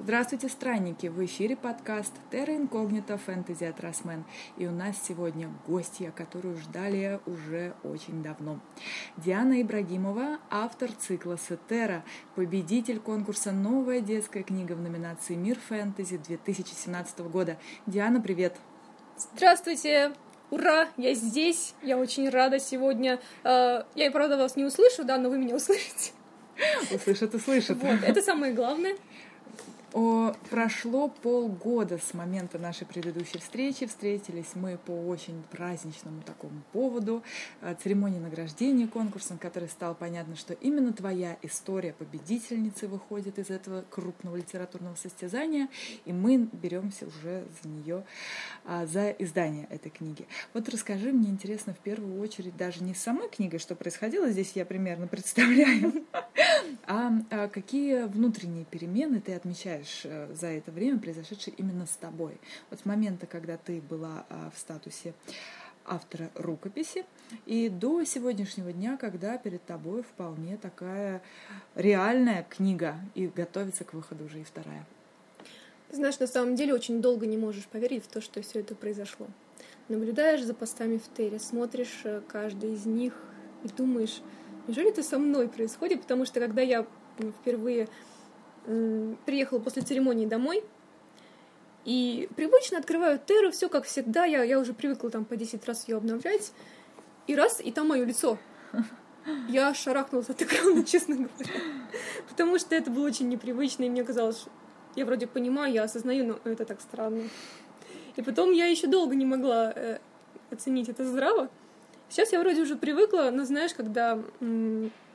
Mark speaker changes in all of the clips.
Speaker 1: Здравствуйте, странники! В эфире подкаст Terra Incognita Fantasy от Росмен. И у нас сегодня гостья, которую ждали уже очень давно. Диана Ибрагимова, автор цикла Сетера, победитель конкурса «Новая детская книга» в номинации «Мир фэнтези» 2017 года. Диана, привет!
Speaker 2: Здравствуйте! Ура! Я здесь! Я очень рада сегодня. Э, я, правда, вас не услышу, да, но вы меня услышите.
Speaker 1: Услышат, услышат.
Speaker 2: Вот, это самое главное.
Speaker 1: О, прошло полгода с момента нашей предыдущей встречи. Встретились мы по очень праздничному такому поводу, э, церемонии награждения конкурсом, который стал понятно, что именно твоя история победительницы выходит из этого крупного литературного состязания, и мы беремся уже за нее, а, за издание этой книги. Вот расскажи, мне интересно в первую очередь даже не с самой книгой, что происходило, здесь я примерно представляю, а, а какие внутренние перемены ты отмечаешь замечаешь э, за это время, произошедшее именно с тобой? Вот с момента, когда ты была а, в статусе автора рукописи, и до сегодняшнего дня, когда перед тобой вполне такая реальная книга, и готовится к выходу уже и вторая.
Speaker 2: знаешь, на самом деле очень долго не можешь поверить в то, что все это произошло. Наблюдаешь за постами в Терре, смотришь э, каждый из них и думаешь, неужели это со мной происходит? Потому что когда я впервые приехала после церемонии домой, и привычно открываю Терру, все как всегда, я, я уже привыкла там по 10 раз ее обновлять, и раз, и там мое лицо. Я шарахнулась от экрана, честно говоря, потому что это было очень непривычно, и мне казалось, я вроде понимаю, я осознаю, но это так странно. И потом я еще долго не могла э, оценить это здраво. Сейчас я вроде уже привыкла, но знаешь, когда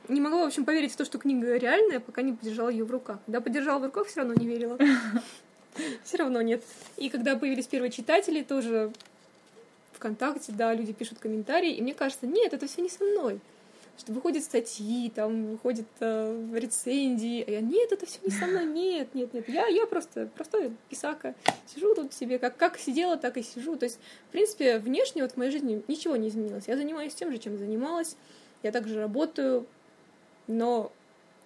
Speaker 2: не могла, в общем, поверить в то, что книга реальная, пока не подержала ее в руках. Когда подержала в руках, все равно не верила. Все равно нет. И когда появились первые читатели, тоже ВКонтакте, да, люди пишут комментарии, и мне кажется, нет, это все не со мной. Что выходят статьи, там выходят э, рецензии, а я, нет, это все не со мной, нет, нет, нет, я, я просто простой писака, сижу тут себе, как, как сидела, так и сижу. То есть, в принципе, внешне вот в моей жизни ничего не изменилось. Я занимаюсь тем же, чем занималась, я также работаю, но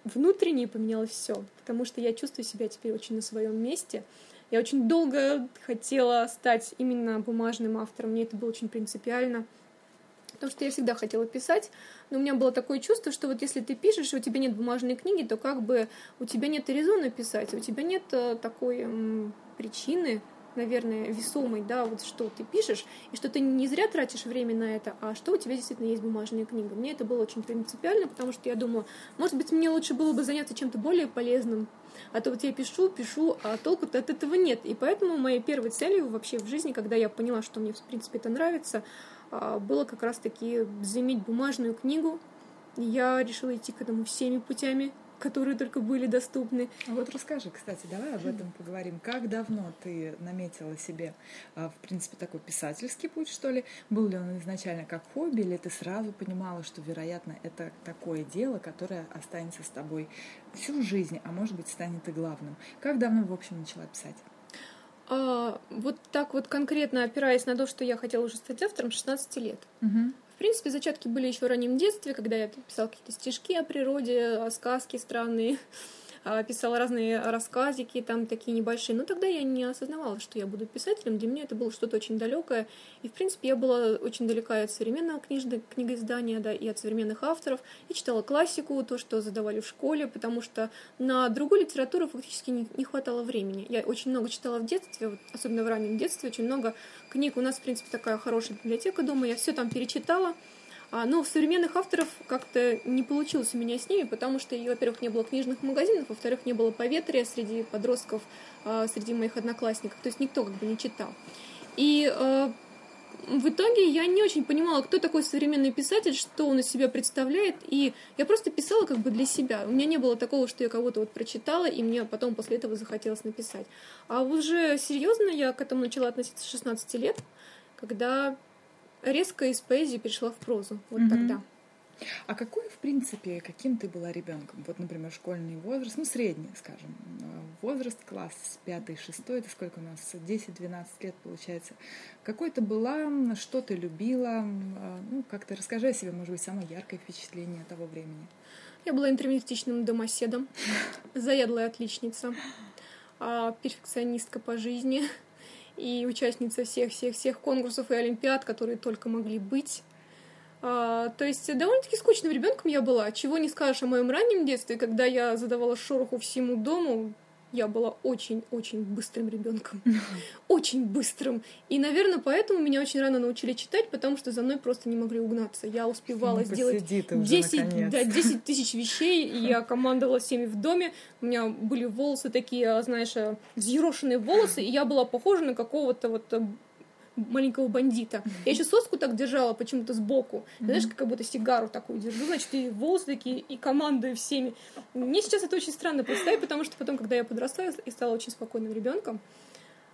Speaker 2: внутренне поменялось все, потому что я чувствую себя теперь очень на своем месте. Я очень долго хотела стать именно бумажным автором, мне это было очень принципиально, потому что я всегда хотела писать, но у меня было такое чувство, что вот если ты пишешь, и у тебя нет бумажной книги, то как бы у тебя нет резона писать, у тебя нет э, такой причины наверное, весомый, да, вот что ты пишешь, и что ты не зря тратишь время на это, а что у тебя действительно есть бумажная книга. Мне это было очень принципиально, потому что я думаю, может быть, мне лучше было бы заняться чем-то более полезным, а то вот я пишу, пишу, а толку-то от этого нет. И поэтому моей первой целью вообще в жизни, когда я поняла, что мне, в принципе, это нравится, а, было как раз-таки заиметь бумажную книгу. Я решила идти к этому всеми путями, которые только были доступны.
Speaker 1: А вот расскажи, кстати, давай об этом поговорим. Как давно ты наметила себе, а, в принципе, такой писательский путь, что ли? Был ли он изначально как хобби, или ты сразу понимала, что, вероятно, это такое дело, которое останется с тобой всю жизнь, а может быть, станет и главным? Как давно, в общем, начала писать?
Speaker 2: А, вот так вот конкретно опираясь на то, что я хотела уже стать автором, 16 лет.
Speaker 1: Угу
Speaker 2: принципе, зачатки были еще в раннем детстве, когда я писала какие-то стишки о природе, сказки странные. А, писала разные рассказики, там такие небольшие. Но тогда я не осознавала, что я буду писателем. Для меня это было что-то очень далекое. И, в принципе, я была очень далека от современного книжного, книгоиздания, да, и от современных авторов. Я читала классику, то, что задавали в школе, потому что на другую литературу фактически не, не хватало времени. Я очень много читала в детстве, вот, особенно в раннем детстве, очень много книг. У нас, в принципе, такая хорошая библиотека дома. Я все там перечитала. А, но современных авторов как-то не получилось у меня с ними, потому что, во-первых, не было книжных магазинов, во-вторых, не было поветрия среди подростков, а, среди моих одноклассников, то есть никто как бы не читал. И а, в итоге я не очень понимала, кто такой современный писатель, что он из себя представляет, и я просто писала как бы для себя. У меня не было такого, что я кого-то вот прочитала, и мне потом после этого захотелось написать. А уже серьезно я к этому начала относиться с 16 лет, когда резко из поэзии перешла в прозу. Вот угу. тогда.
Speaker 1: А какой, в принципе, каким ты была ребенком? Вот, например, школьный возраст, ну, средний, скажем, возраст, класс, пятый, шестой, это сколько у нас, 10-12 лет получается. Какой ты была, что ты любила? Ну, как-то расскажи о себе, может быть, самое яркое впечатление того времени.
Speaker 2: Я была интермедистичным домоседом, заядлая отличница. а, перфекционистка по жизни и участница всех-всех-всех конкурсов и олимпиад, которые только могли быть. А, то есть довольно-таки скучным ребенком я была. Чего не скажешь о моем раннем детстве, когда я задавала шороху всему дому, я была очень-очень быстрым ребенком. Очень быстрым. И, наверное, поэтому меня очень рано научили читать, потому что за мной просто не могли угнаться. Я успевала ну, сделать 10, да, 10 тысяч вещей, я командовала всеми в доме. У меня были волосы такие, знаешь, взъерошенные волосы, и я была похожа на какого-то вот маленького бандита. Я еще соску так держала почему-то сбоку. Знаешь, как будто сигару такую держу, значит, и волосы такие, и командую всеми. Мне сейчас это очень странно представить, потому что потом, когда я подросла и стала очень спокойным ребенком,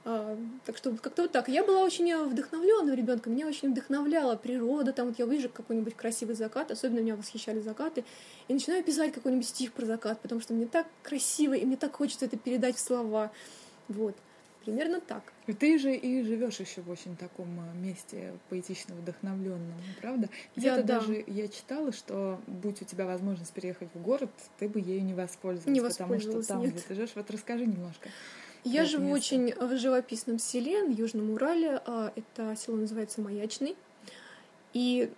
Speaker 2: а, так что как-то вот так. Я была очень вдохновленным ребенком, меня очень вдохновляла природа. Там вот я вижу какой-нибудь красивый закат, особенно меня восхищали закаты, и начинаю писать какой-нибудь стих про закат, потому что мне так красиво, и мне так хочется это передать в слова. Вот. Примерно так.
Speaker 1: И ты же и живешь еще в очень таком э, месте поэтично вдохновленном, правда? Где-то да. даже я читала, что будь у тебя возможность переехать в город, ты бы ею не воспользовалась,
Speaker 2: не
Speaker 1: потому что там,
Speaker 2: нет.
Speaker 1: где ты живешь, вот расскажи немножко.
Speaker 2: Я живу место. очень в живописном селе на Южном Урале. А, это село называется Маячный. И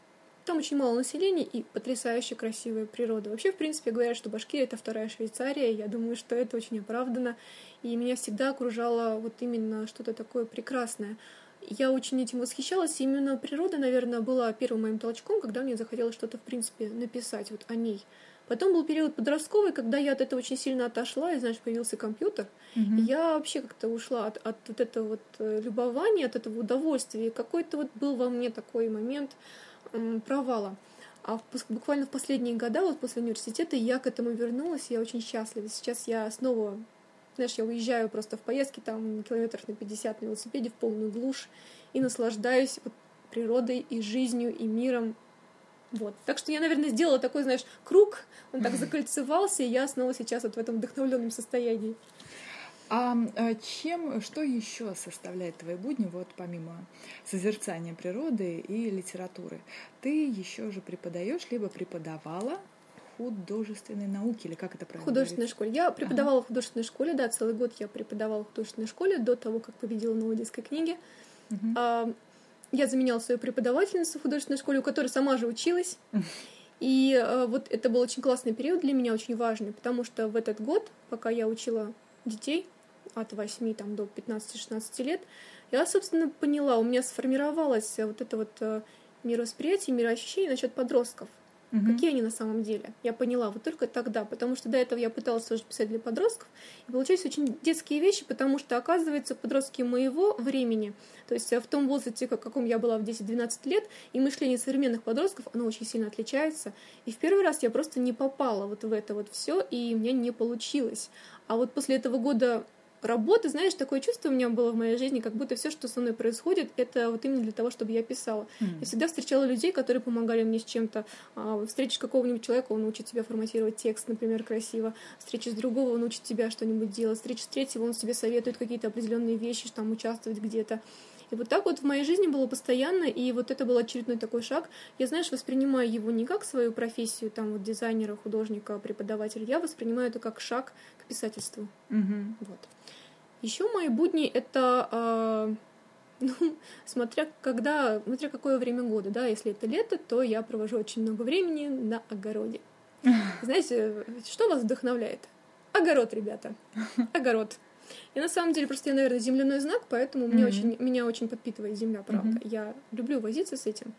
Speaker 2: там очень мало населения и потрясающе красивая природа. Вообще, в принципе, говорят, что Башкирия — это вторая Швейцария. Я думаю, что это очень оправдано. И меня всегда окружало вот именно что-то такое прекрасное. Я очень этим восхищалась. И именно природа, наверное, была первым моим толчком, когда мне захотелось что-то, в принципе, написать вот о ней. Потом был период подростковый, когда я от этого очень сильно отошла, и, знаешь, появился компьютер. Mm-hmm. И я вообще как-то ушла от, от вот этого вот э, любования, от этого удовольствия. И какой-то вот был во мне такой момент, провала. А буквально в последние годы, вот после университета, я к этому вернулась, я очень счастлива. Сейчас я снова, знаешь, я уезжаю просто в поездки, там, километров на 50 на велосипеде, в полную глушь, и наслаждаюсь вот природой и жизнью, и миром. Вот. Так что я, наверное, сделала такой, знаешь, круг, он так закольцевался, и я снова сейчас вот в этом вдохновленном состоянии.
Speaker 1: А, а чем, что еще составляет твои будни, вот помимо созерцания природы и литературы? Ты еще же преподаешь, либо преподавала художественной науки, или как это правильно?
Speaker 2: Художественной школе. Я преподавала ага. в художественной школе, да, целый год я преподавала в художественной школе до того, как победила на Одесской книге. Угу. А, я заменяла свою преподавательницу в художественной школе, у которой сама же училась. И а, вот это был очень классный период для меня, очень важный, потому что в этот год, пока я учила детей, от 8 там, до 15-16 лет, я, собственно, поняла, у меня сформировалось вот это вот э, мировосприятие, мироощущение насчет подростков. Угу. Какие они на самом деле? Я поняла вот только тогда, потому что до этого я пыталась тоже писать для подростков, и получались очень детские вещи, потому что, оказывается, подростки моего времени, то есть э, в том возрасте, в каком я была в 10-12 лет, и мышление современных подростков, оно очень сильно отличается. И в первый раз я просто не попала вот в это вот все, и мне не получилось. А вот после этого года работы, знаешь, такое чувство у меня было в моей жизни, как будто все, что со мной происходит, это вот именно для того, чтобы я писала. Mm. Я всегда встречала людей, которые помогали мне с чем-то. А, встретишь какого-нибудь человека, он учит тебя форматировать текст, например, красиво. Встреча с другого, он учит тебя что-нибудь делать. Встреча с третьего, он тебе советует какие-то определенные вещи, там участвовать где-то. И вот так вот в моей жизни было постоянно, и вот это был очередной такой шаг. Я, знаешь, воспринимаю его не как свою профессию, там, вот дизайнера, художника, преподавателя, я воспринимаю это как шаг к писательству.
Speaker 1: Mm-hmm.
Speaker 2: Вот. Еще мои будни это э, ну, смотря когда, смотря какое время года, да, если это лето, то я провожу очень много времени на огороде. Знаете, что вас вдохновляет? Огород, ребята. Огород. И на самом деле просто я, наверное, земляной знак, поэтому mm-hmm. мне очень, меня очень подпитывает земля, правда. Mm-hmm. Я люблю возиться с этим.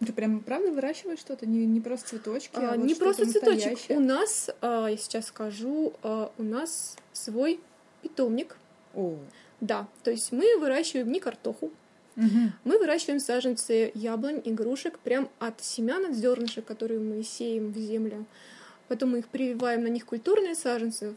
Speaker 1: Ты прям правда выращиваешь что-то? Не, не просто цветочки, а,
Speaker 2: а вот
Speaker 1: Не
Speaker 2: просто цветочек. У нас, а, я сейчас скажу, а, у нас свой питомник.
Speaker 1: О.
Speaker 2: Да, то есть мы выращиваем не картоху,
Speaker 1: угу.
Speaker 2: мы выращиваем саженцы яблонь, игрушек прям от семян, от зернышек, которые мы сеем в землю. Потом мы их прививаем на них культурные саженцы,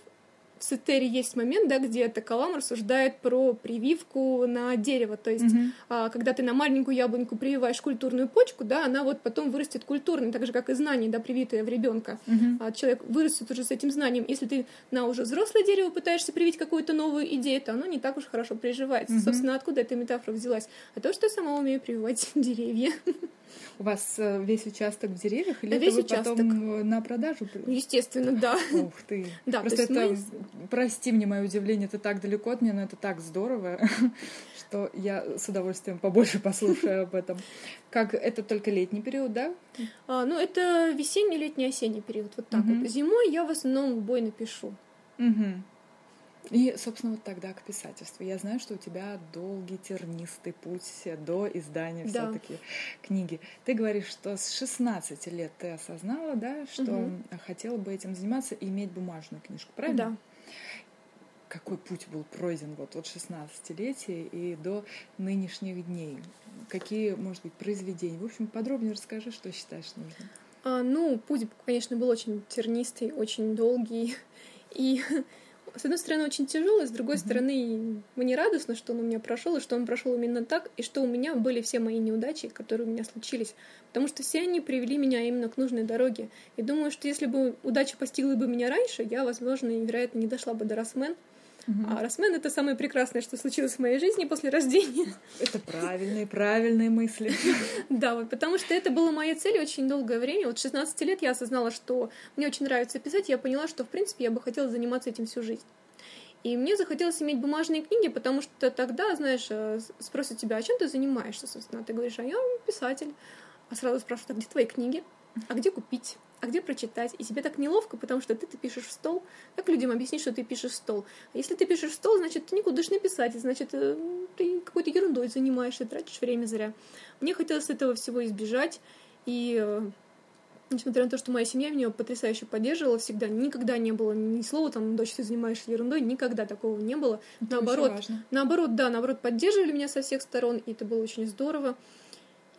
Speaker 2: в Сетере есть момент, да, где Токолам рассуждает про прививку на дерево. То есть, mm-hmm. а, когда ты на маленькую яблоньку прививаешь культурную почку, да, она вот потом вырастет культурной, так же, как и знание, да, привитое в ребенка.
Speaker 1: Mm-hmm.
Speaker 2: А человек вырастет уже с этим знанием. Если ты на уже взрослое дерево пытаешься привить какую-то новую идею, то оно не так уж хорошо приживается. Mm-hmm. Собственно, откуда эта метафора взялась? А то, что я сама умею прививать деревья.
Speaker 1: У вас э, весь участок в деревьях или
Speaker 2: весь
Speaker 1: это вы
Speaker 2: участок.
Speaker 1: потом на продажу?
Speaker 2: Естественно, да.
Speaker 1: Ух ты.
Speaker 2: Да,
Speaker 1: Просто это
Speaker 2: мы...
Speaker 1: прости мне мое удивление, это так далеко от меня, но это так здорово, что я с удовольствием побольше послушаю об этом. Как это только летний период, да?
Speaker 2: А, ну, это весенний, летний, осенний период. Вот так вот. Зимой я в основном в бой напишу.
Speaker 1: И, собственно, вот тогда к писательству. Я знаю, что у тебя долгий тернистый путь до издания да. все-таки книги. Ты говоришь, что с 16 лет ты осознала, да, что угу. хотела бы этим заниматься и иметь бумажную книжку, правильно?
Speaker 2: Да.
Speaker 1: Какой путь был пройден вот от 16-летия и до нынешних дней? Какие, может быть, произведения? В общем, подробнее расскажи, что считаешь нужным.
Speaker 2: А, ну, путь, конечно, был очень тернистый, очень долгий. И с одной стороны, очень тяжелый, с другой mm-hmm. стороны, мне радостно, что он у меня прошел, и что он прошел именно так, и что у меня были все мои неудачи, которые у меня случились. Потому что все они привели меня именно к нужной дороге. И думаю, что если бы удача постигла бы меня раньше, я, возможно, и, вероятно, не дошла бы до Росмен. Mm-hmm. А Росмен — это самое прекрасное, что случилось в моей жизни после рождения.
Speaker 1: Это правильные, правильные мысли.
Speaker 2: Да, вот потому что это была моя цель очень долгое время. Вот 16 лет я осознала, что мне очень нравится писать, я поняла, что, в принципе, я бы хотела заниматься этим всю жизнь. И мне захотелось иметь бумажные книги, потому что тогда, знаешь, э, спросят тебя, а чем ты занимаешься, собственно? Ты говоришь, а я писатель. А сразу спрашивают, а где твои книги? А где купить? А где прочитать? И тебе так неловко, потому что ты, ты пишешь в стол. Как людям объяснить, что ты пишешь в стол? А если ты пишешь в стол, значит, ты никуда не писать, значит, э, ты какой-то ерундой занимаешься, тратишь время зря. Мне хотелось этого всего избежать, и э, несмотря на то, что моя семья меня потрясающе поддерживала всегда, никогда не было ни слова там, дочь, ты занимаешься ерундой, никогда такого не было. Это наоборот, наоборот, да, наоборот, поддерживали меня со всех сторон, и это было очень здорово.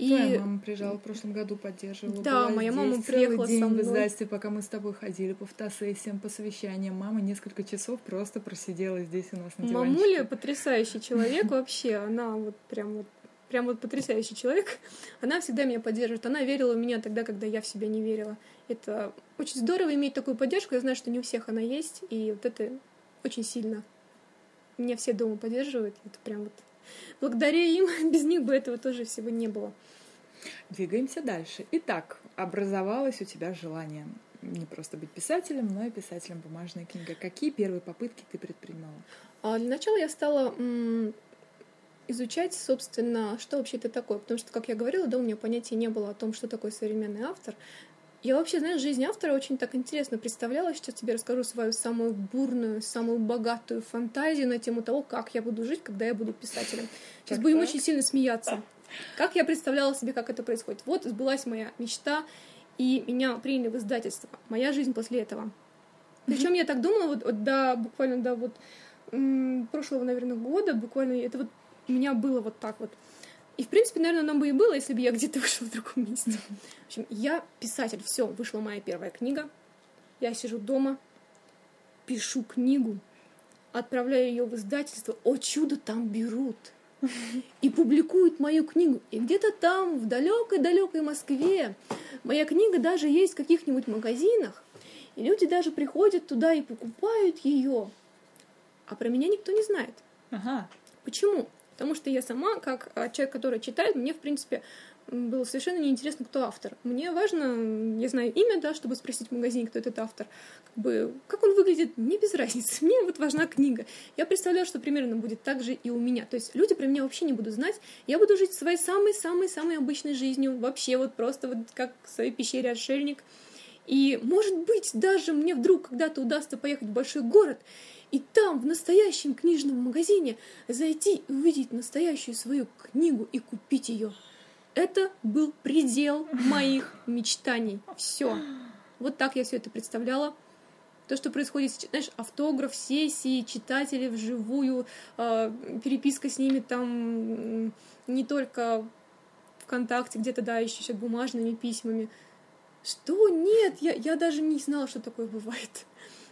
Speaker 1: И... Твоя мама приезжала в прошлом году, поддерживала.
Speaker 2: Да, моя мама приехала
Speaker 1: день
Speaker 2: со мной.
Speaker 1: в издательстве, пока мы с тобой ходили по фотосессиям, по совещаниям. Мама несколько часов просто просидела здесь у нас на диванчике.
Speaker 2: Мамуля потрясающий человек вообще. Она вот прям вот прям вот потрясающий человек. Она всегда меня поддерживает. Она верила в меня тогда, когда я в себя не верила. Это очень здорово иметь такую поддержку. Я знаю, что не у всех она есть, и вот это очень сильно. Меня все дома поддерживают. Это прям вот благодаря им, без них бы этого тоже всего не было.
Speaker 1: Двигаемся дальше. Итак, образовалось у тебя желание не просто быть писателем, но и писателем бумажной книги. Какие первые попытки ты предпринимала?
Speaker 2: А для начала я стала м- изучать, собственно, что вообще это такое. Потому что, как я говорила, да, у меня понятия не было о том, что такое современный автор. Я вообще, знаешь, жизнь автора очень так интересно представляла. Сейчас тебе расскажу свою самую бурную, самую богатую фантазию на тему того, как я буду жить, когда я буду писателем. Сейчас так, будем так. очень сильно смеяться. Как я представляла себе, как это происходит. Вот сбылась моя мечта, и меня приняли в издательство. Моя жизнь после этого. Причем я так думала, вот, вот до буквально до вот м- прошлого, наверное, года, буквально это вот у меня было вот так вот. И, в принципе, наверное, нам бы и было, если бы я где-то вышла в другом месте. В общем, я писатель. Все, вышла моя первая книга. Я сижу дома, пишу книгу, отправляю ее в издательство. О чудо, там берут. И публикуют мою книгу. И где-то там, в далекой-далекой Москве, моя книга даже есть в каких-нибудь магазинах. И люди даже приходят туда и покупают ее. А про меня никто не знает.
Speaker 1: Ага.
Speaker 2: Почему? Потому что я сама, как а, человек, который читает, мне, в принципе, было совершенно неинтересно, кто автор. Мне важно, я знаю имя, да, чтобы спросить в магазине, кто этот автор. Как бы, как он выглядит, мне без разницы. Мне вот важна книга. Я представляю, что примерно будет так же и у меня. То есть люди про меня вообще не будут знать. Я буду жить своей самой-самой-самой обычной жизнью. Вообще вот просто вот как в своей пещере отшельник. И, может быть, даже мне вдруг когда-то удастся поехать в большой город и там, в настоящем книжном магазине, зайти и увидеть настоящую свою книгу и купить ее. Это был предел моих мечтаний. Все. Вот так я все это представляла. То, что происходит знаешь, автограф, сессии, читатели вживую, э, переписка с ними там не только ВКонтакте, где-то, да, еще сейчас бумажными письмами. Что? Нет, я, я даже не знала, что такое бывает.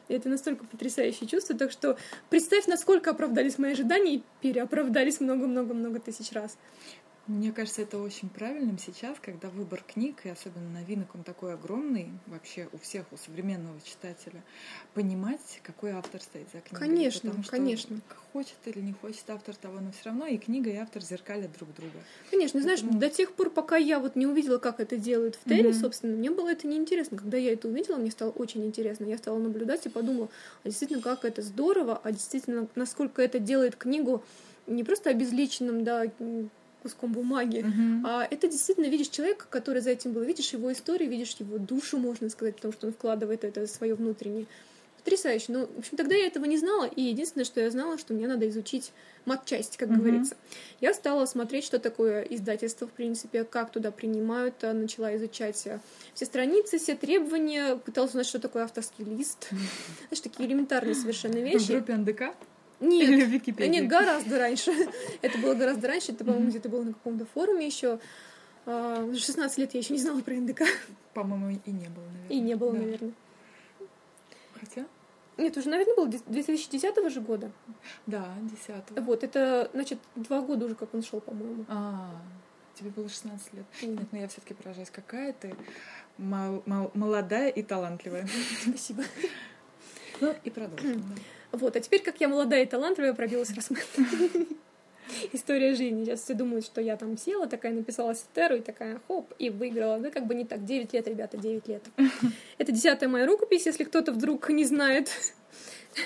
Speaker 2: И это настолько потрясающее чувство. Так что представь, насколько оправдались мои ожидания и переоправдались много-много-много тысяч раз.
Speaker 1: Мне кажется, это очень правильным сейчас, когда выбор книг, и особенно новинок, он такой огромный вообще у всех, у современного читателя, понимать, какой автор стоит за книгой.
Speaker 2: Конечно,
Speaker 1: Потому что
Speaker 2: конечно.
Speaker 1: Хочет или не хочет автор того, но все равно и книга, и автор зеркалят друг друга.
Speaker 2: Конечно, знаешь,
Speaker 1: Поэтому-
Speaker 2: до тех пор, пока я вот не увидела, как это делают в Терри,
Speaker 1: Мгм.
Speaker 2: собственно, мне было это неинтересно. Когда я это увидела, мне стало очень интересно. Я стала наблюдать и подумала, а действительно, как это здорово, а действительно, насколько это делает книгу не просто обезличенным, да, куском бумаги, а это действительно видишь человека, который за этим был, видишь его историю, видишь его душу, можно сказать, потому что он вкладывает это свое внутреннее. Потрясающе. Ну, в общем, тогда я этого не знала, и единственное, что я знала, что мне надо изучить матчасть, как
Speaker 1: Мгм.
Speaker 2: говорится. Я стала смотреть, что такое издательство, в принципе, как туда принимают, а, начала изучать а, все страницы, все требования, пыталась узнать, что такое авторский лист. Знаешь, такие элементарные совершенно
Speaker 1: В
Speaker 2: вещи.
Speaker 1: группе НДК
Speaker 2: Нет,
Speaker 1: или Википедии?
Speaker 2: нет, гораздо раньше. Это было гораздо раньше. Это, по-моему, где-то было на каком-то форуме еще. В 16 лет я еще не знала про НДК.
Speaker 1: По-моему, и не было, наверное.
Speaker 2: И не было,
Speaker 1: Да.
Speaker 2: наверное.
Speaker 1: Хотя,
Speaker 2: Нет, уже, наверное, было 2010 же года.
Speaker 1: да, 10
Speaker 2: Вот, это, значит, два года уже, как он шел, по-моему.
Speaker 1: А, тебе было 16 лет.
Speaker 2: М.
Speaker 1: Нет, но я все-таки поражаюсь, какая ты мол- мол- молодая и талантливая.
Speaker 2: Спасибо.
Speaker 1: Ну и продолжим. да.
Speaker 2: Вот, а теперь, как я молодая и талантливая, пробилась Росмен. История жизни. Сейчас все думают, что я там села, такая написала Сетеру и такая хоп, и выиграла. Да, как бы не так. 9 лет, ребята, 9 лет. Это десятая моя рукопись, если кто-то вдруг не знает.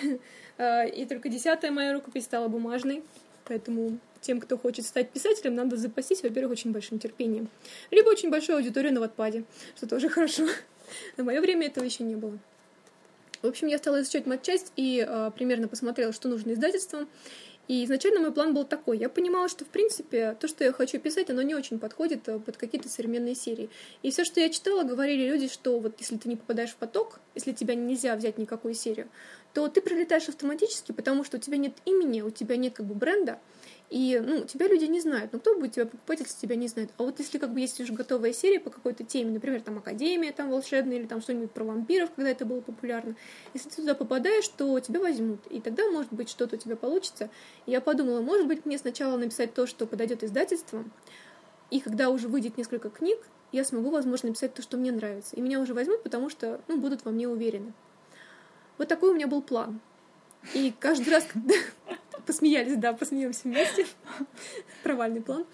Speaker 2: А, И только десятая моя рукопись стала бумажной. Поэтому тем, кто хочет стать писателем, надо запастись, во-первых, очень большим терпением. Либо очень большой аудиторией на Ватпаде, что тоже хорошо. На мое время этого еще не было. В общем, я стала изучать матчасть и а, примерно посмотрела, что нужно издательствам. И изначально мой план был такой. Я понимала, что, в принципе, то, что я хочу писать, оно не очень подходит а, под какие-то современные серии. И все, что я читала, говорили люди, что вот если ты не попадаешь в поток, если тебя нельзя взять никакую серию, то ты пролетаешь автоматически, потому что у тебя нет имени, у тебя нет как бы бренда, и, ну, тебя люди не знают. Ну, кто будет тебя покупать, если тебя не знает? А вот если как бы есть уже готовая серия по какой-то теме, например, там Академия там волшебная, или там что-нибудь про вампиров, когда это было популярно, если ты туда попадаешь, то тебя возьмут. И тогда, может быть, что-то у тебя получится. И я подумала, может быть, мне сначала написать то, что подойдет издательством, и когда уже выйдет несколько книг, я смогу, возможно, написать то, что мне нравится. И меня уже возьмут, потому что, ну, будут во мне уверены. Вот такой у меня был план. И каждый раз, когда посмеялись, да, посмеемся вместе, провальный план.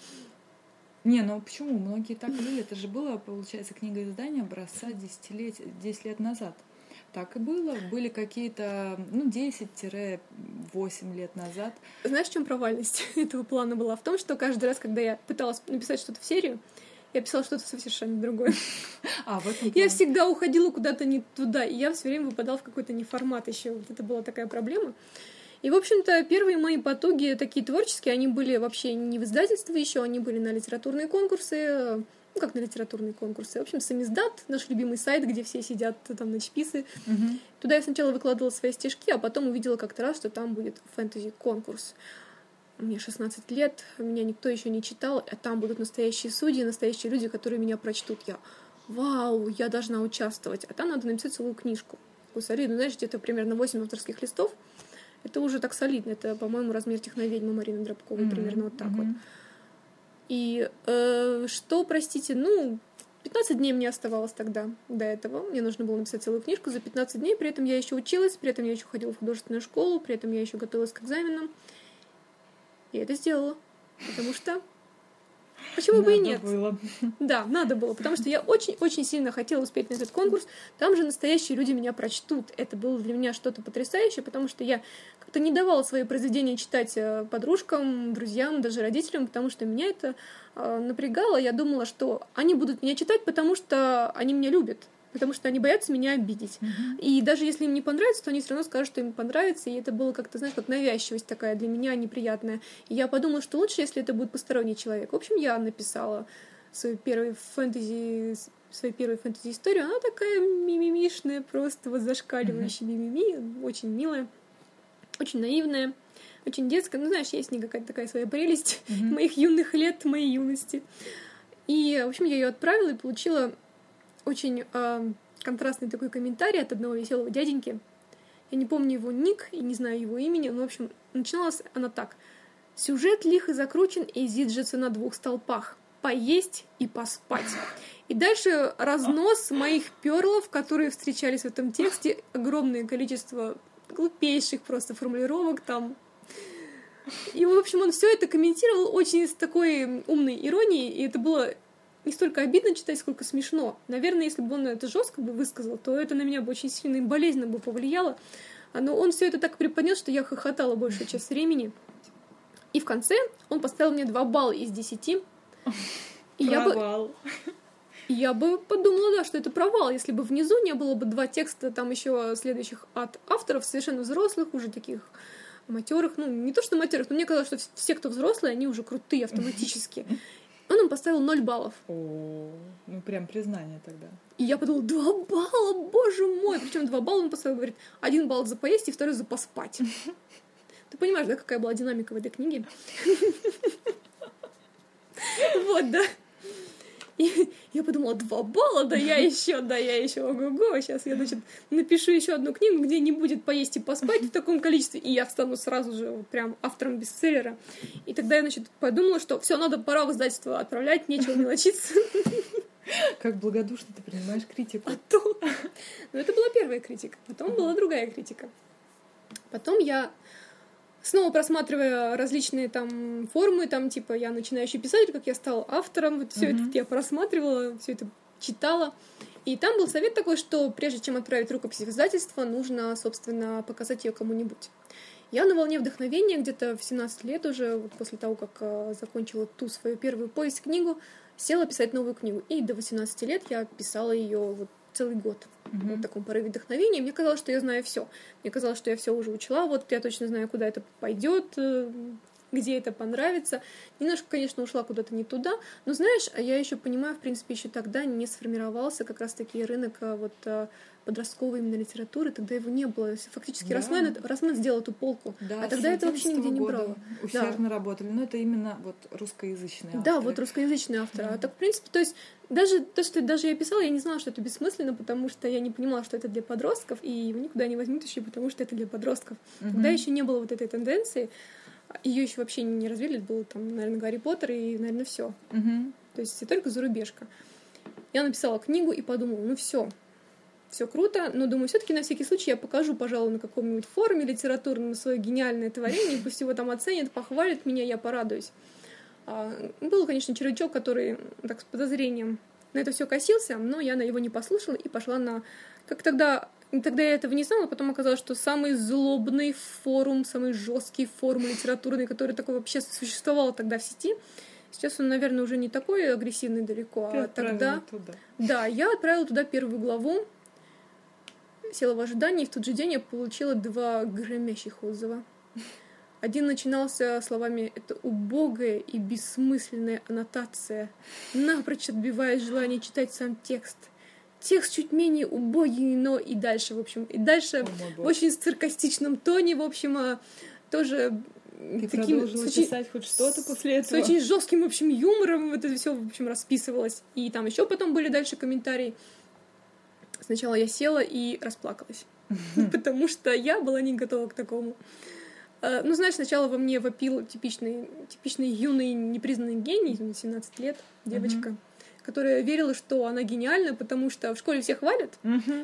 Speaker 1: Не, ну почему? Многие так были. Это же было, получается, книга издания образца 10 лет, 10 лет назад. Так и было. Были какие-то, ну, 10-8 лет назад.
Speaker 2: Знаешь, в чем провальность этого плана была? В том, что каждый раз, когда я пыталась написать что-то в серию, я писала что-то совершенно другое.
Speaker 1: А, в этом
Speaker 2: Я всегда уходила куда-то не туда, и я все время выпадала в какой-то неформат еще. Вот это была такая проблема. И, в общем-то, первые мои потуги такие творческие, они были вообще не в издательстве еще, они были на литературные конкурсы, ну, как на литературные конкурсы. В общем, самиздат, наш любимый сайт, где все сидят там на чписы.
Speaker 1: Мгм.
Speaker 2: Туда я сначала выкладывала свои стишки, а потом увидела как-то раз, что там будет фэнтези-конкурс. Мне 16 лет, меня никто еще не читал, а там будут настоящие судьи, настоящие люди, которые меня прочтут. Я, вау, я должна участвовать. А там надо написать целую книжку. Такую солидную, знаешь, где-то примерно 8 авторских листов. Это уже так солидно. Это, по-моему, размер техноведьмы Марины Дробковой,
Speaker 1: Мгм.
Speaker 2: примерно вот так вот.
Speaker 1: Мгм.
Speaker 2: И э, что, простите, ну, 15 дней мне оставалось тогда до этого. Мне нужно было написать целую книжку за 15 дней. При этом я еще училась, при этом я еще ходила в художественную школу, при этом я еще готовилась к экзаменам. И это сделала. Потому что... Почему бы и нет?
Speaker 1: было.
Speaker 2: Да, надо было, потому что я очень-очень сильно хотела успеть на этот конкурс. Там же настоящие люди меня прочтут. Это было для меня что-то потрясающее, потому что я как-то не давала свои произведения читать э, подружкам, друзьям, даже родителям, потому что меня это э, напрягало. Я думала, что они будут меня читать, потому что они меня любят, потому что они боятся меня обидеть.
Speaker 1: Мгм.
Speaker 2: И даже если им не понравится, то они все равно скажут, что им понравится. И это было как-то, знаешь, как навязчивость такая для меня неприятная. И я подумала, что лучше, если это будет посторонний человек. В общем, я написала свою первую фэнтези свою первую фэнтези-историю. Она такая мимимишная, просто вот зашкаливающая мимими, очень милая, очень наивная, очень детская. Ну, знаешь, есть в ней какая-то такая своя прелесть
Speaker 1: Мгм.
Speaker 2: моих юных лет, моей юности. И, в общем, я ее отправила и получила очень э, контрастный такой комментарий от одного веселого дяденьки. Я не помню его ник и не знаю его имени, но, в общем, начиналась она так. Сюжет лих и закручен и зиджется на двух столпах. Поесть и поспать. И дальше разнос моих перлов, которые встречались в этом тексте, огромное количество глупейших просто формулировок там. И, в общем, он все это комментировал очень с такой умной иронией, и это было не столько обидно читать, сколько смешно. Наверное, если бы он это жестко бы высказал, то это на меня бы очень сильно и болезненно бы повлияло. Но он все это так преподнес, что я хохотала большую часть времени. И в конце он поставил мне 2 балла из 10. И я бы, я бы подумала, да, что это провал, если бы внизу не было бы два текста там еще следующих от авторов, совершенно взрослых, уже таких матерых, ну, не то что матерых, но мне казалось, что все, кто взрослые, они уже крутые автоматически. Он им поставил 0 баллов.
Speaker 1: О, ну прям признание тогда.
Speaker 2: И я подумала, 2 балла, боже мой! Причем 2 балла он поставил, говорит, один балл за поесть и второй за поспать. Ты понимаешь, да, какая была динамика в этой книге? Вот, да. И я подумала, два балла, да я еще, да я еще, ого-го, сейчас я, значит, напишу еще одну книгу, где не будет поесть и поспать в таком количестве, и я стану сразу же вот прям автором бестселлера. И тогда я, значит, подумала, что все, надо пора в издательство отправлять, нечего мелочиться.
Speaker 1: Как благодушно ты принимаешь критику.
Speaker 2: Потом... Ну, это была первая критика. Потом была другая критика. Потом я снова просматривая различные там формы, там типа я начинающий писатель, как я стала автором, вот все mm-hmm. это я просматривала, все это читала. И там был совет такой, что прежде чем отправить рукопись в издательство, нужно, собственно, показать ее кому-нибудь. Я на волне вдохновения где-то в 17 лет уже, вот после того, как э, закончила ту свою первую повесть книгу, села писать новую книгу. И до 18 лет я писала ее вот целый год mm-hmm. в таком порыве вдохновения. Мне казалось, что я знаю все. Мне казалось, что я все уже учла. Вот я точно знаю, куда это пойдет, э, где это понравится. Немножко, конечно, ушла куда-то не туда, но знаешь, я еще понимаю, в принципе, еще тогда не сформировался как раз-таки рынок э, вот э, подростковой именно литературы, тогда его не было. Фактически да. Росмен, Росмен сделал эту полку, да, а тогда это вообще нигде не брало.
Speaker 1: Усердно да. работали, но это именно вот русскоязычные авторы.
Speaker 2: Да, вот русскоязычные авторы. Да. А так, в принципе, то есть даже то, что даже я писала, я не знала, что это бессмысленно, потому что я не понимала, что это для подростков, и его никуда не возьмут еще, потому что это для подростков. Угу. Тогда еще не было вот этой тенденции, ее еще вообще не развили, был там, наверное, Гарри Поттер и, наверное, все.
Speaker 1: Угу.
Speaker 2: То есть только зарубежка. Я написала книгу и подумала, ну все, все круто, но думаю, все-таки на всякий случай я покажу, пожалуй, на каком-нибудь форуме литературном свое гениальное творение, пусть его там оценят, похвалят меня, я порадуюсь. А, был, конечно, червячок, который так с подозрением на это все косился, но я на его не послушала и пошла на... Как тогда Тогда я этого не знала, потом оказалось, что самый злобный форум, самый жесткий форум литературный, который такой вообще существовал тогда в сети, Сейчас он, наверное, уже не такой агрессивный далеко, Ты а тогда...
Speaker 1: Туда.
Speaker 2: Да, я отправила туда первую главу, села в ожидании, и в тот же день я получила два громящих отзыва. Один начинался словами «это убогая и бессмысленная аннотация, напрочь отбивает желание читать сам текст». Текст чуть менее убогий, но и дальше, в общем, и дальше в очень саркастичном тоне, в общем, а, тоже
Speaker 1: ты таким, продолжила очень, писать хоть что-то после этого?
Speaker 2: С очень жестким, в общем, юмором это все, в общем, расписывалось. И там еще потом были дальше комментарии. Сначала я села и расплакалась, потому что я была не готова к такому. А, ну, знаешь, сначала во мне вопил типичный, типичный юный непризнанный гений, 17 лет, девочка, которая верила, что она гениальна, потому что в школе все хвалят,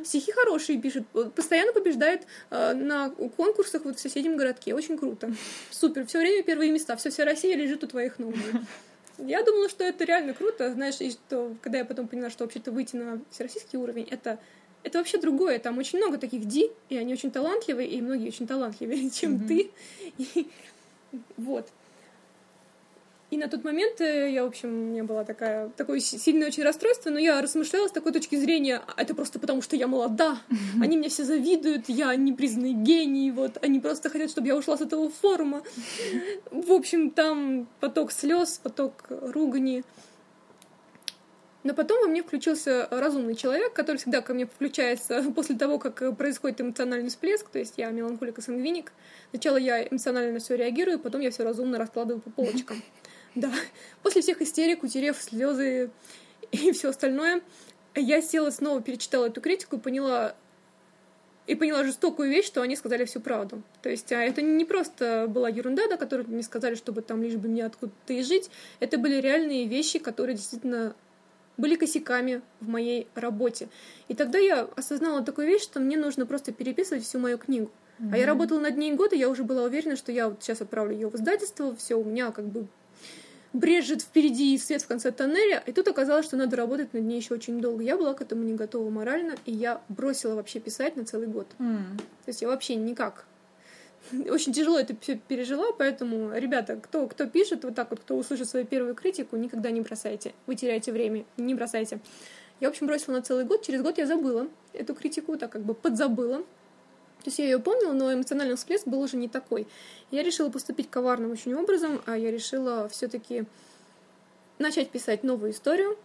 Speaker 2: стихи хорошие пишет, постоянно побеждает э, на конкурсах вот в соседнем городке. Очень круто. Супер. Все время первые места. Все, вся Россия лежит у твоих ног. Я думала, что это реально круто, знаешь, и что, когда я потом поняла, что вообще-то выйти на всероссийский уровень, это, это вообще другое. Там очень много таких ди, и они очень талантливые, и многие очень талантливее, чем mm-hmm. ты. И, вот. И на тот момент э, я, в общем, у меня была такая, такое сильное очень расстройство, но я размышляла с такой точки зрения, «А это просто потому, что я молода, они мне все завидуют, я непризнанный гений, вот, они просто хотят, чтобы я ушла с этого форума. В общем, там поток слез, поток ругани. Но потом во мне включился разумный человек, который всегда ко мне включается после того, как происходит эмоциональный всплеск, то есть я меланхолик и сангвиник. Сначала я эмоционально на все реагирую, потом я все разумно раскладываю по полочкам. Да. После всех истерик, утерев слезы и все остальное, я села снова, перечитала эту критику и поняла, и поняла жестокую вещь, что они сказали всю правду. То есть а это не просто была ерунда, да, которую мне сказали, чтобы там лишь бы мне откуда-то и жить. Это были реальные вещи, которые действительно были косяками в моей работе. И тогда я осознала такую вещь, что мне нужно просто переписывать всю мою книгу. Mm-hmm. А я работала над ней год, и я уже была уверена, что я вот сейчас отправлю ее в издательство, все, у меня как бы брежет впереди свет в конце тоннеля, и тут оказалось, что надо работать над ней еще очень долго. Я была к этому не готова морально, и я бросила вообще писать на целый год. Mm. То есть я вообще никак. Очень тяжело это все пережила, поэтому, ребята, кто, кто пишет вот так вот, кто услышит свою первую критику, никогда не бросайте. Вы теряете время, не бросайте. Я, в общем, бросила на целый год. Через год я забыла эту критику, так как бы подзабыла. То есть я ее помнила, но эмоциональный всплеск был уже не такой. Я решила поступить коварным очень образом, а я решила все-таки начать писать новую историю.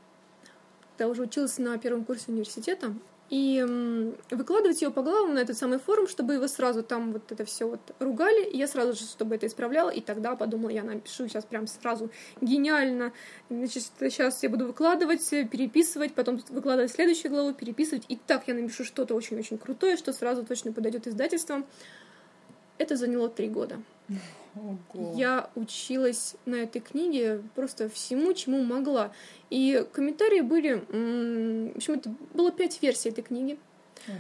Speaker 2: Я уже училась на первом курсе университета, и выкладывать ее по главам на этот самый форум, чтобы его сразу там вот это все вот ругали, и я сразу же, чтобы это исправляла, и тогда подумала, я напишу сейчас прям сразу гениально, значит, сейчас я буду выкладывать, переписывать, потом выкладывать следующую главу, переписывать, и так я напишу что-то очень-очень крутое, что сразу точно подойдет издательствам. Это заняло три года. Ого. Я училась на этой книге просто всему, чему могла. И комментарии были... В общем, это было пять версий этой книги. Угу.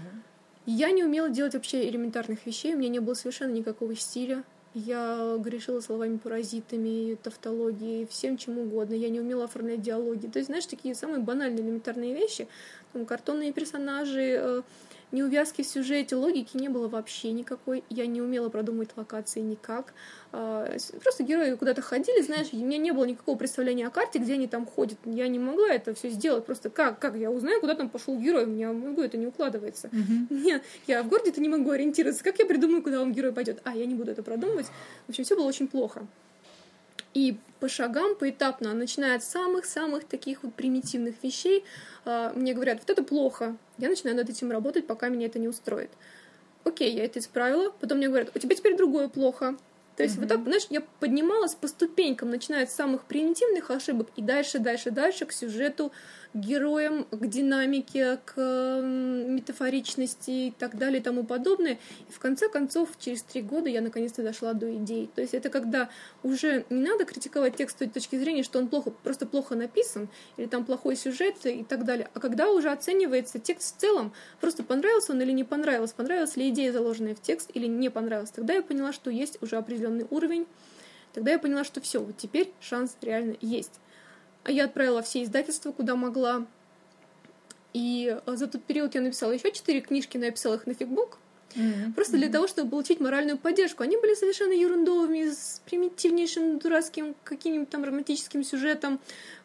Speaker 2: Я не умела делать вообще элементарных вещей, у меня не было совершенно никакого стиля. Я грешила словами паразитами, тавтологией, всем чем угодно. Я не умела оформлять диалоги. То есть, знаешь, такие самые банальные элементарные вещи. Там, картонные персонажи, э, неувязки в сюжете, логики не было вообще никакой. Я не умела продумывать локации никак. А, просто герои куда-то ходили, знаешь, у меня не было никакого представления о карте, где они там ходят. Я не могла это все сделать. Просто как, как я узнаю, куда там пошел герой? У меня могу это не укладывается. Mm-hmm. Нет, я в городе-то не могу ориентироваться. Как я придумаю, куда он герой пойдет? А, я не буду это продумывать. В общем, все было очень плохо. И по шагам, поэтапно, начиная от самых-самых таких вот примитивных вещей, а, мне говорят, вот это плохо, я начинаю над этим работать, пока меня это не устроит. Окей, я это исправила, потом мне говорят, у тебя теперь другое плохо, то есть mm-hmm. вот так, знаешь, я поднималась по ступенькам, начиная с самых примитивных ошибок и дальше, дальше, дальше к сюжету, к героям, к динамике, к метафоричности и так далее и тому подобное. И в конце концов, через три года я наконец-то дошла до идей. То есть это когда уже не надо критиковать текст с той точки зрения, что он плохо, просто плохо написан, или там плохой сюжет и так далее, а когда уже оценивается текст в целом, просто понравился он или не понравился, понравилась ли идея, заложенная в текст, или не понравилась. Тогда я поняла, что есть уже определенный уровень, Тогда я поняла, что все, вот теперь шанс реально есть. А я отправила все издательства, куда могла. И э, за тот период я написала еще четыре книжки, написала их на фигбук. Mm-hmm. Просто для mm-hmm. того, чтобы получить моральную поддержку. Они были совершенно ерундовыми, с примитивнейшим дурацким каким-нибудь там романтическим сюжетом.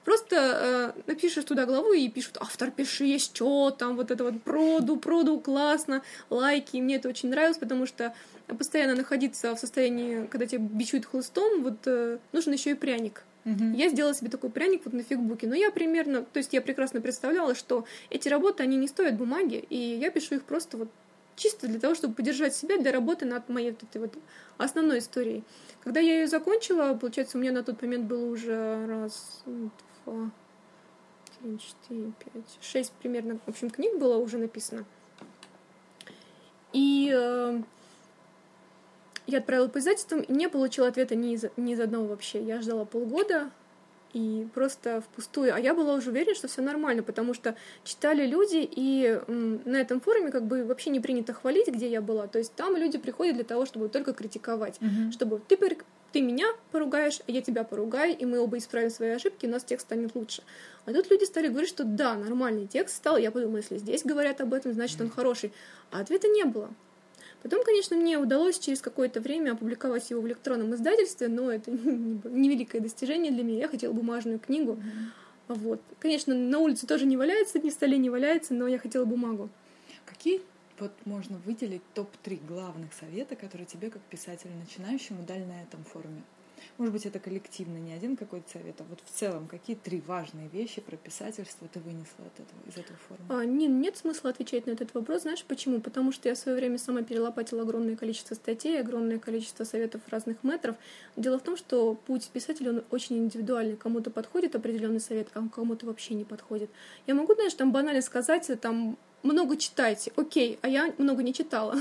Speaker 2: Просто э, напишешь туда главу и пишут, автор, пиши, есть что там, вот это вот проду, проду, классно, лайки. И мне это очень нравилось, потому что постоянно находиться в состоянии, когда тебя бичуют хлыстом, вот э, нужен еще и пряник. Угу. Я сделала себе такой пряник вот на фигбуке. Но я примерно, то есть я прекрасно представляла, что эти работы, они не стоят бумаги, и я пишу их просто вот чисто для того, чтобы поддержать себя для работы над моей вот этой вот основной историей. Когда я ее закончила, получается, у меня на тот момент было уже раз, два, три, четыре, пять, шесть примерно, в общем, книг было уже написано. И э, я отправила по издательствам и не получила ответа ни из, ни из одного вообще. Я ждала полгода и просто впустую. А я была уже уверена, что все нормально, потому что читали люди, и на этом форуме как бы вообще не принято хвалить, где я была. То есть там люди приходят для того, чтобы только критиковать, mm-hmm. чтобы ты ты меня поругаешь, а я тебя поругаю, и мы оба исправим свои ошибки, и у нас текст станет лучше. А тут люди стали говорить, что да, нормальный текст стал. Я подумала, если здесь говорят об этом, значит он хороший. А ответа не было. Потом, конечно, мне удалось через какое-то время опубликовать его в электронном издательстве, но это невеликое достижение для меня. Я хотела бумажную книгу. Вот. Конечно, на улице тоже не валяется, ни в столе не валяется, но я хотела бумагу.
Speaker 1: Какие вот можно выделить топ-3 главных совета, которые тебе, как писателю начинающему, дали на этом форуме? Может быть, это коллективно, не один какой-то совет, а вот в целом, какие три важные вещи про писательство ты вынесла от этого, из этого форума?
Speaker 2: А, не, нет смысла отвечать на этот вопрос. Знаешь почему? Потому что я в свое время сама перелопатила огромное количество статей, огромное количество советов разных метров. Дело в том, что путь писателя, он очень индивидуальный. Кому-то подходит определенный совет, а кому-то вообще не подходит. Я могу, знаешь, там банально сказать, там много читайте. Окей, а я много не читала.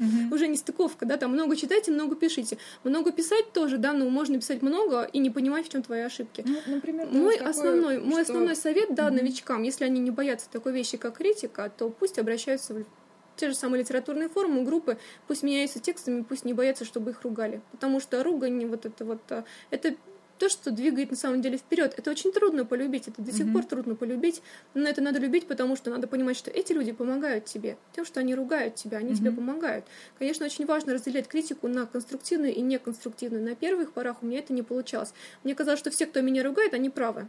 Speaker 2: Угу. Уже не стыковка, да, там много читайте, много пишите. Много писать тоже, да, но можно писать много и не понимать, в чем твои ошибки.
Speaker 1: Ну, например,
Speaker 2: мой
Speaker 1: такое,
Speaker 2: основной,
Speaker 1: что...
Speaker 2: мой основной совет, да, угу. новичкам, если они не боятся такой вещи, как критика, то пусть обращаются в те же самые литературные форумы, группы, пусть меняются текстами, пусть не боятся, чтобы их ругали. Потому что ругань, вот это вот, а, это то, что двигает на самом деле вперед. Это очень трудно полюбить, это до сих mm-hmm. пор трудно полюбить, но это надо любить, потому что надо понимать, что эти люди помогают тебе, тем, что они ругают тебя, они mm-hmm. тебе помогают. Конечно, очень важно разделять критику на конструктивную и неконструктивную. На первых порах у меня это не получалось. Мне казалось, что все, кто меня ругает, они правы.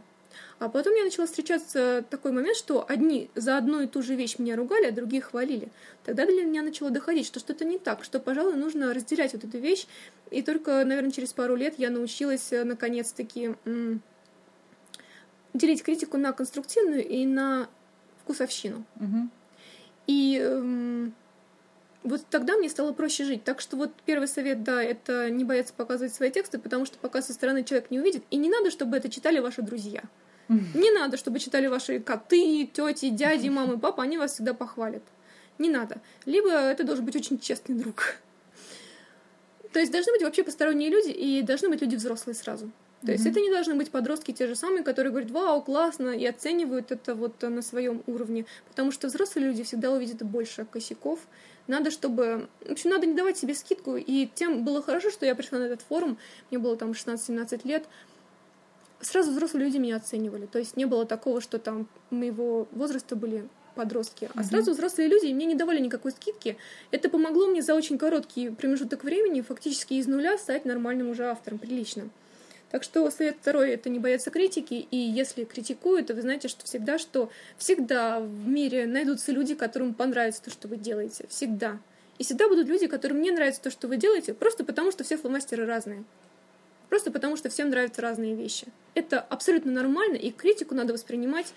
Speaker 2: А потом я начала встречаться такой момент, что одни за одну и ту же вещь меня ругали, а другие хвалили. Тогда для меня начало доходить, что что-то не так, что, пожалуй, нужно разделять вот эту вещь. И только, наверное, через пару лет я научилась э, наконец-таки делить критику на конструктивную и на вкусовщину.
Speaker 1: Угу.
Speaker 2: И эм, вот тогда мне стало проще жить. Так что вот первый совет, да, это не бояться показывать свои тексты, потому что пока со стороны человек не увидит. И не надо, чтобы это читали ваши друзья. Не надо, чтобы читали ваши коты, тети, дяди, мамы, папа, они вас всегда похвалят. Не надо. Либо это должен быть очень честный друг. То есть должны быть вообще посторонние люди, и должны быть люди взрослые сразу. То mm-hmm. есть это не должны быть подростки те же самые, которые говорят, вау, классно, и оценивают это вот на своем уровне. Потому что взрослые люди всегда увидят больше косяков. Надо, чтобы... В общем, надо не давать себе скидку. И тем было хорошо, что я пришла на этот форум. Мне было там 16-17 лет сразу взрослые люди меня оценивали. То есть не было такого, что там моего возраста были подростки, а сразу взрослые люди мне не давали никакой скидки. Это помогло мне за очень короткий промежуток времени фактически из нуля стать нормальным уже автором, приличным. Так что совет второй — это не бояться критики, и если критикуют, то вы знаете, что всегда, что всегда в мире найдутся люди, которым понравится то, что вы делаете. Всегда. И всегда будут люди, которым не нравится то, что вы делаете, просто потому что все фломастеры разные. Просто потому что всем нравятся разные вещи. Это абсолютно нормально, и критику надо воспринимать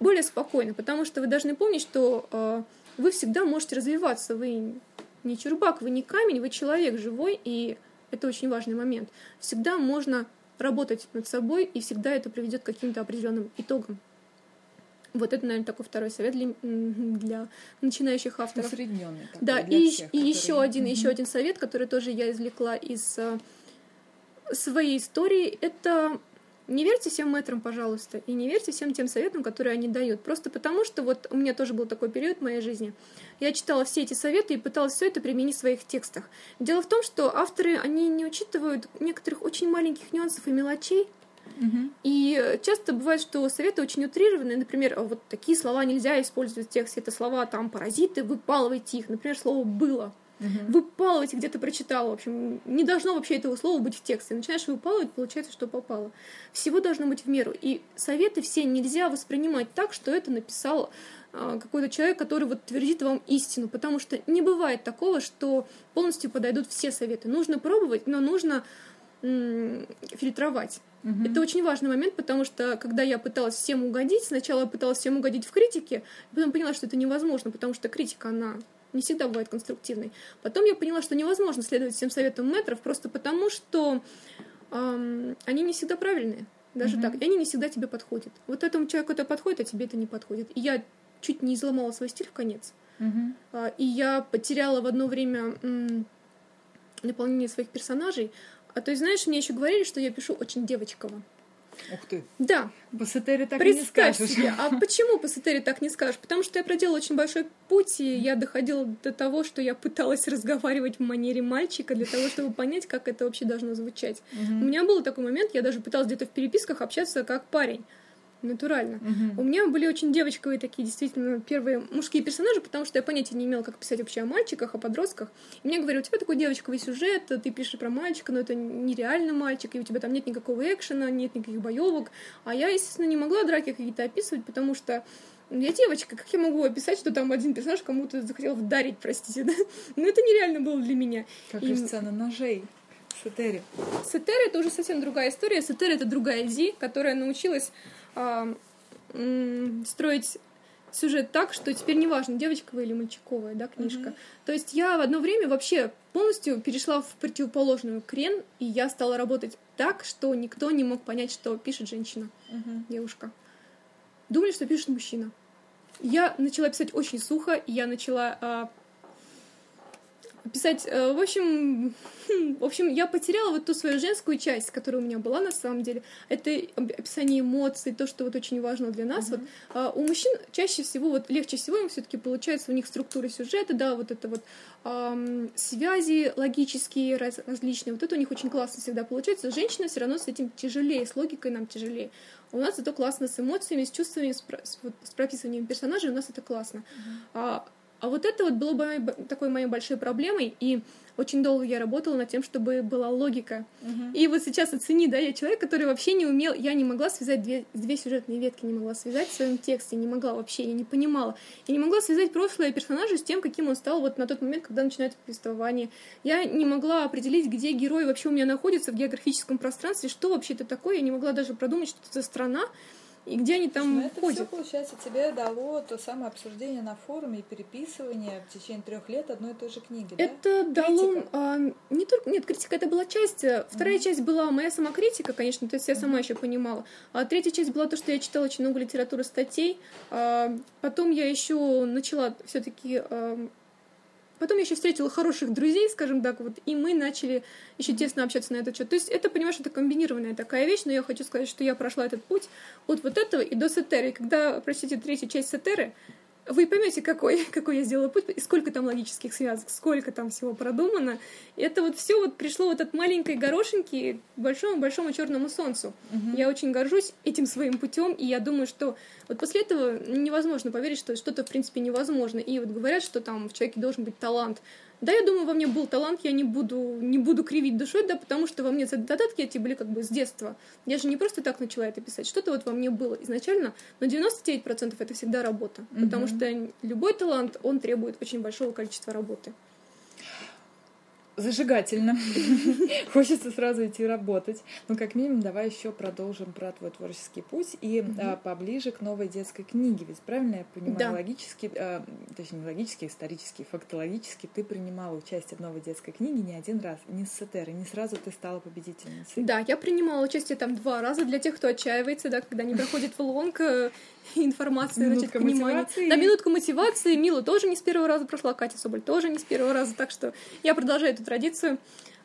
Speaker 2: более спокойно, потому что вы должны помнить, что э, вы всегда можете развиваться. Вы не чурбак, вы не камень, вы человек живой, и это очень важный момент. Всегда можно работать над собой, и всегда это приведет к каким-то определенным итогам. Вот это, наверное, такой второй совет для, для начинающих авторов.
Speaker 1: Усредненный. Такой,
Speaker 2: да, и, всех, и которые... еще один, mm-hmm. еще один совет, который тоже я извлекла из э, своей истории, это не верьте всем мэтрам, пожалуйста, и не верьте всем тем советам, которые они дают. Просто потому, что вот у меня тоже был такой период в моей жизни. Я читала все эти советы и пыталась все это применить в своих текстах. Дело в том, что авторы, они не учитывают некоторых очень маленьких нюансов и мелочей,
Speaker 1: Угу.
Speaker 2: И часто бывает, что советы очень утрированные. Например, вот такие слова нельзя использовать в тексте. Это слова там паразиты, выпалывайте их. Например, слово было
Speaker 1: угу.
Speaker 2: выпалывать где-то прочитала. В общем, не должно вообще этого слова быть в тексте. Начинаешь выпалывать, получается, что попало. Всего должно быть в меру. И советы все нельзя воспринимать так, что это написал а, какой-то человек, который вот твердит вам истину, потому что не бывает такого, что полностью подойдут все советы. Нужно пробовать, но нужно фильтровать.
Speaker 1: Угу.
Speaker 2: Это очень важный момент, потому что когда я пыталась всем угодить, сначала я пыталась всем угодить в критике, потом поняла, что это невозможно, потому что критика, она не всегда бывает конструктивной. Потом я поняла, что невозможно следовать всем советам метров просто потому, что эм, они не всегда правильные. Даже mm-hmm. так. И они не всегда тебе подходят. Вот этому человеку это подходит, а тебе это не подходит. И я чуть не изломала свой стиль в конец.
Speaker 1: Mm-hmm.
Speaker 2: И я потеряла в одно время м, наполнение своих персонажей. А то есть, знаешь, мне еще говорили, что я пишу очень девочково.
Speaker 1: Ух ты.
Speaker 2: Да.
Speaker 1: Сатере так
Speaker 2: Представь
Speaker 1: не скажешь.
Speaker 2: себе. А почему по Сатере так не скажешь? Потому что я проделала очень большой путь, и я доходила до того, что я пыталась разговаривать в манере мальчика для того, чтобы понять, как это вообще должно звучать.
Speaker 1: Угу.
Speaker 2: У меня был такой момент, я даже пыталась где-то в переписках общаться как парень натурально.
Speaker 1: Угу.
Speaker 2: У меня были очень девочковые такие действительно первые мужские персонажи, потому что я понятия не имела, как писать вообще о мальчиках, о подростках. И мне говорили, у тебя такой девочковый сюжет, ты пишешь про мальчика, но это нереально мальчик, и у тебя там нет никакого экшена, нет никаких боевок. А я, естественно, не могла драки какие-то описывать, потому что я девочка, как я могу описать, что там один персонаж кому-то захотел вдарить, простите, да? Ну, это нереально было для меня.
Speaker 1: Как
Speaker 2: И-
Speaker 1: сцена ножей в Сатере.
Speaker 2: Сетера это уже совсем другая история. Сетера это другая Зи, которая научилась строить сюжет так, что теперь неважно, девочковая или мальчиковая, да, книжка.
Speaker 1: Мгм.
Speaker 2: То есть я в одно время вообще полностью перешла в противоположную крен, и я стала работать так, что никто не мог понять, что пишет женщина,
Speaker 1: Угу.
Speaker 2: девушка. Думали, что пишет мужчина. я начала писать очень сухо, и я начала а, писать, э, в общем, в общем, я потеряла вот ту свою женскую часть, которая у меня была на самом деле. Это описание эмоций, то, что вот очень важно для нас. Mm-hmm. Вот а, у мужчин чаще всего, вот легче всего им все-таки получается у них структура сюжета, да, вот это вот эм, связи логические раз, различные. Вот это у них очень классно всегда получается. Женщина все равно с этим тяжелее, с логикой нам тяжелее. У нас это классно с эмоциями, с чувствами, с, с, с прописыванием персонажей, у нас это классно. Mm-hmm. А, вот это вот было бы такой моей большой проблемой, и очень долго я работала над тем, чтобы была логика. Uh-huh. И вот сейчас оцени, да, я человек, который вообще не умел, я не могла связать две, две сюжетные ветки, не могла связать в своем тексте, не могла вообще, я не понимала. Я не могла связать прошлое персонажа с тем, каким он стал вот на тот момент, когда начинается повествование. Я не могла определить, где герой вообще у меня находится в географическом пространстве, что вообще это такое, я не могла даже продумать, что это за страна, и где они там
Speaker 1: Но это
Speaker 2: ходят.
Speaker 1: все, получается, тебе дало то самое обсуждение на форуме и переписывание в течение трех лет одной и той же книги,
Speaker 2: Это да? дало... А, не только... Нет, критика это была часть. Вторая mm-hmm. часть была моя самокритика, конечно, то есть я сама mm-hmm. еще понимала. А третья часть была то, что я читала очень много литературы, статей. А, потом я еще начала все-таки а, Потом я еще встретила хороших друзей, скажем так, вот, и мы начали еще тесно общаться на этот счет. То есть это, понимаешь, это комбинированная такая вещь, но я хочу сказать, что я прошла этот путь от вот этого и до Сетеры. И когда, простите, третья часть Сетеры, вы поймете, какой, какой я сделала путь, и сколько там логических связок, сколько там всего продумано. И это вот все вот пришло вот от маленькой горошинки к большому-большому черному солнцу. Угу. Я очень горжусь этим своим путем, и я думаю, что вот после этого невозможно поверить, что что-то в принципе невозможно. И вот говорят, что там в человеке должен быть талант. Да, я думаю, во мне был талант, я не буду, не буду кривить душой, да, потому что во мне задатки эти были как бы с детства. Я же не просто так начала это писать, что-то вот во мне было изначально, но 99% это всегда работа, mm-hmm. потому что любой талант, он требует очень большого количества работы
Speaker 1: зажигательно. Хочется сразу идти работать. Ну, как минимум, давай еще продолжим про твой творческий путь и угу. а, поближе к новой детской книге. Ведь правильно я понимаю, да. логически, а, точнее, не логически, исторически, фактологически ты принимала участие в новой детской книге не один раз, не с Сетерой, не сразу ты стала победительницей.
Speaker 2: Да, я принимала участие там два раза для тех, кто отчаивается, да, когда не проходит в лонг, э, информации,
Speaker 1: минутка значит. Мотивации.
Speaker 2: Да, минутка мотивации. Мила тоже не с первого раза прошла, Катя Соболь тоже не с первого раза, так что я продолжаю эту традицию.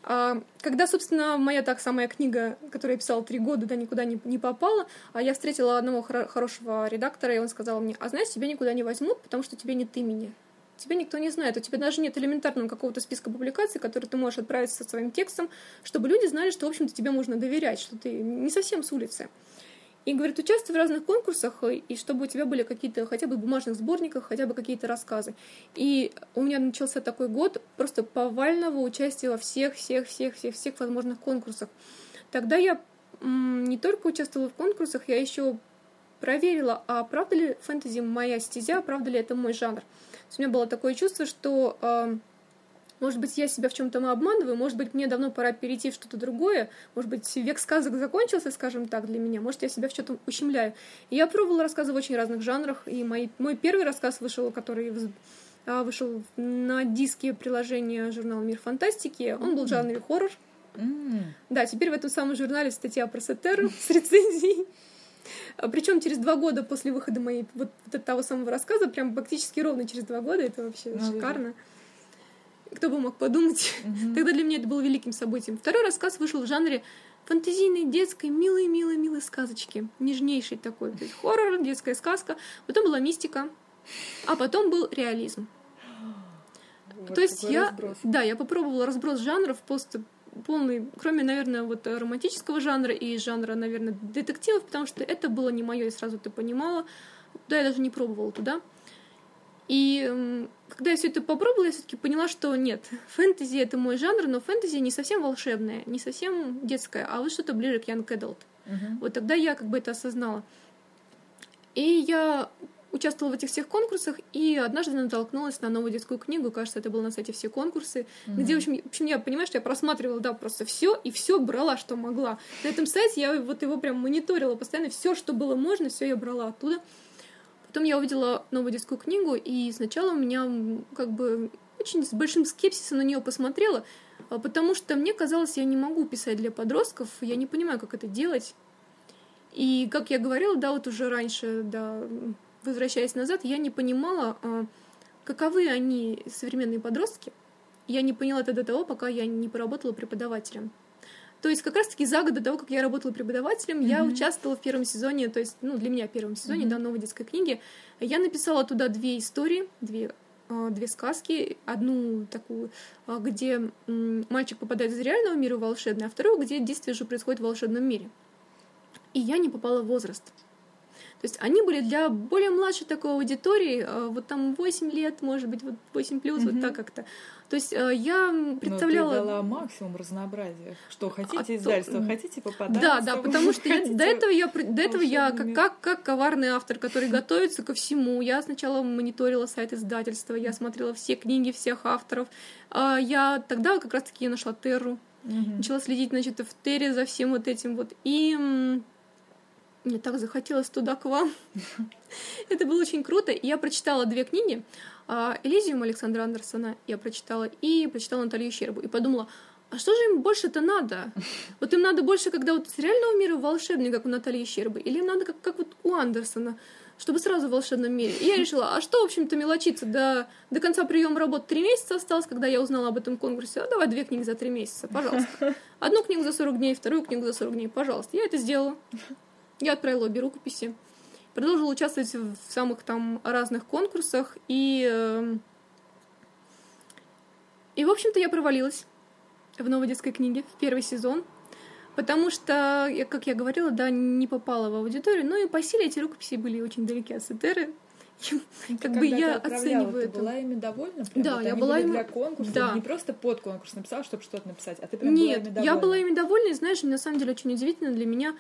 Speaker 2: А, когда, собственно, моя так самая книга, которую я писала три года, да, никуда не, не попала, а я встретила одного хор- хорошего редактора, и он сказал мне, а знаешь, тебя никуда не возьмут, потому что тебе нет имени. Тебя никто не знает, у тебя даже нет элементарного какого-то списка публикаций, который ты можешь отправить со своим текстом, чтобы люди знали, что, в общем-то, тебе можно доверять, что ты не совсем с улицы. И говорит, участвуй в разных конкурсах, и чтобы у тебя были какие-то хотя бы бумажных сборниках, хотя бы какие-то рассказы. И у меня начался такой год просто повального участия во всех, всех, всех, всех, всех возможных конкурсах. Тогда я не только участвовала в конкурсах, я еще проверила, а правда ли фэнтези моя стезя, правда ли это мой жанр. у меня было такое чувство, что э, может быть, я себя в чем-то обманываю, может быть, мне давно пора перейти в что-то другое, может быть, век сказок закончился, скажем так, для меня, может, я себя в чем-то ущемляю. И я пробовала рассказы в очень разных жанрах, и мой, мой первый рассказ вышел, который а, вышел на диске приложения журнала «Мир фантастики», он был в жанре хоррор. Mm. Да, теперь в этом самом журнале статья про Сатеру с рецензией. Причем через два года после выхода моей вот, вот того самого рассказа, прям практически ровно через два года, это вообще ну, шикарно. Кто бы мог подумать? Mm-hmm. Тогда для меня это было великим событием. Второй рассказ вышел в жанре фантазийной, детской, милой, милой, милой сказочки. Нежнейший такой. То есть хоррор, детская сказка. Потом была мистика. А потом был реализм. Вот То есть я, разброс. да, я попробовала разброс жанров просто полный, кроме, наверное, вот романтического жанра и жанра, наверное, детективов, потому что это было не мое, и сразу ты понимала. Да, я даже не пробовала туда. И когда я все это попробовала, я все-таки поняла, что нет, фэнтези это мой жанр, но фэнтези не совсем волшебное, не совсем детское, а вот что-то ближе к Young Adult. Uh-huh. Вот тогда я как бы это осознала. И я участвовала в этих всех конкурсах, и однажды натолкнулась на новую детскую книгу, кажется, это было на сайте все конкурсы, mm-hmm. где, в общем, в общем, я, понимаешь, я просматривала, да, просто все и все брала, что могла. На этом сайте я вот его прям мониторила постоянно, все, что было можно, все я брала оттуда. Потом я увидела новую детскую книгу, и сначала у меня как бы очень с большим скепсисом на нее посмотрела, а, потому что мне казалось, я не могу писать для подростков, я не понимаю, как это делать. И, как я говорила, да, вот уже раньше, да, возвращаясь назад, я не понимала, а, каковы они, современные подростки. Я не поняла это до того, пока я не поработала преподавателем. То есть как раз-таки за год до того, как я работала преподавателем, mm-hmm. я участвовала в первом сезоне, то есть, ну, для меня в первом сезоне, mm-hmm. да, новой детской книги. Я написала туда две истории, две а, две сказки. Одну такую, а, где мальчик попадает из реального мира в волшебный, а вторую, где действие уже происходит в волшебном мире. И я не попала в возраст. То есть они были для более младшей такой аудитории, а, вот там 8 лет, может быть, вот 8 плюс, mm-hmm. вот так как-то. То есть э, я представляла...
Speaker 1: Но ты дала максимум разнообразия. Что хотите а издательство, то... хотите попадать.
Speaker 2: Да, да, потому что я, до этого я, до этого я как, как, как коварный автор, который готовится ко всему. Я сначала мониторила сайт издательства, я смотрела все книги всех авторов. А я тогда как раз-таки нашла Терру. Угу. Начала следить, значит, в Терре за всем вот этим вот. И мне так захотелось туда к вам. Это было очень круто. Я прочитала две книги. А, Элизиум Александра Андерсона я прочитала, и прочитала Наталью Щербу. И подумала, а что же им больше-то надо? Вот им надо больше, когда вот с реального мира волшебник, как у Натальи Щербы, или им надо как, как вот у Андерсона, чтобы сразу в волшебном мире. И я решила, а что, в общем-то, мелочиться? До, до конца приема работы три месяца осталось, когда я узнала об этом конкурсе. А давай две книги за три месяца, пожалуйста. Одну книгу за 40 дней, вторую книгу за 40 дней, пожалуйста. Я это сделала. Я отправила обе рукописи продолжила участвовать в самых там разных конкурсах, и, эм, и в общем-то, я провалилась в новой детской книге в первый сезон, потому что, как я говорила, да, не попала в аудиторию, но и по силе эти рукописи были очень далеки от Сетеры,
Speaker 1: как бы я оцениваю ты это. была ими довольна? Прям?
Speaker 2: Да,
Speaker 1: вот
Speaker 2: я была ими...
Speaker 1: для конкурса,
Speaker 2: да.
Speaker 1: не просто под конкурс написала, чтобы что-то написать, а ты прям
Speaker 2: Нет,
Speaker 1: была ими довольна.
Speaker 2: я была ими довольна, и знаешь, на самом деле очень удивительно для меня,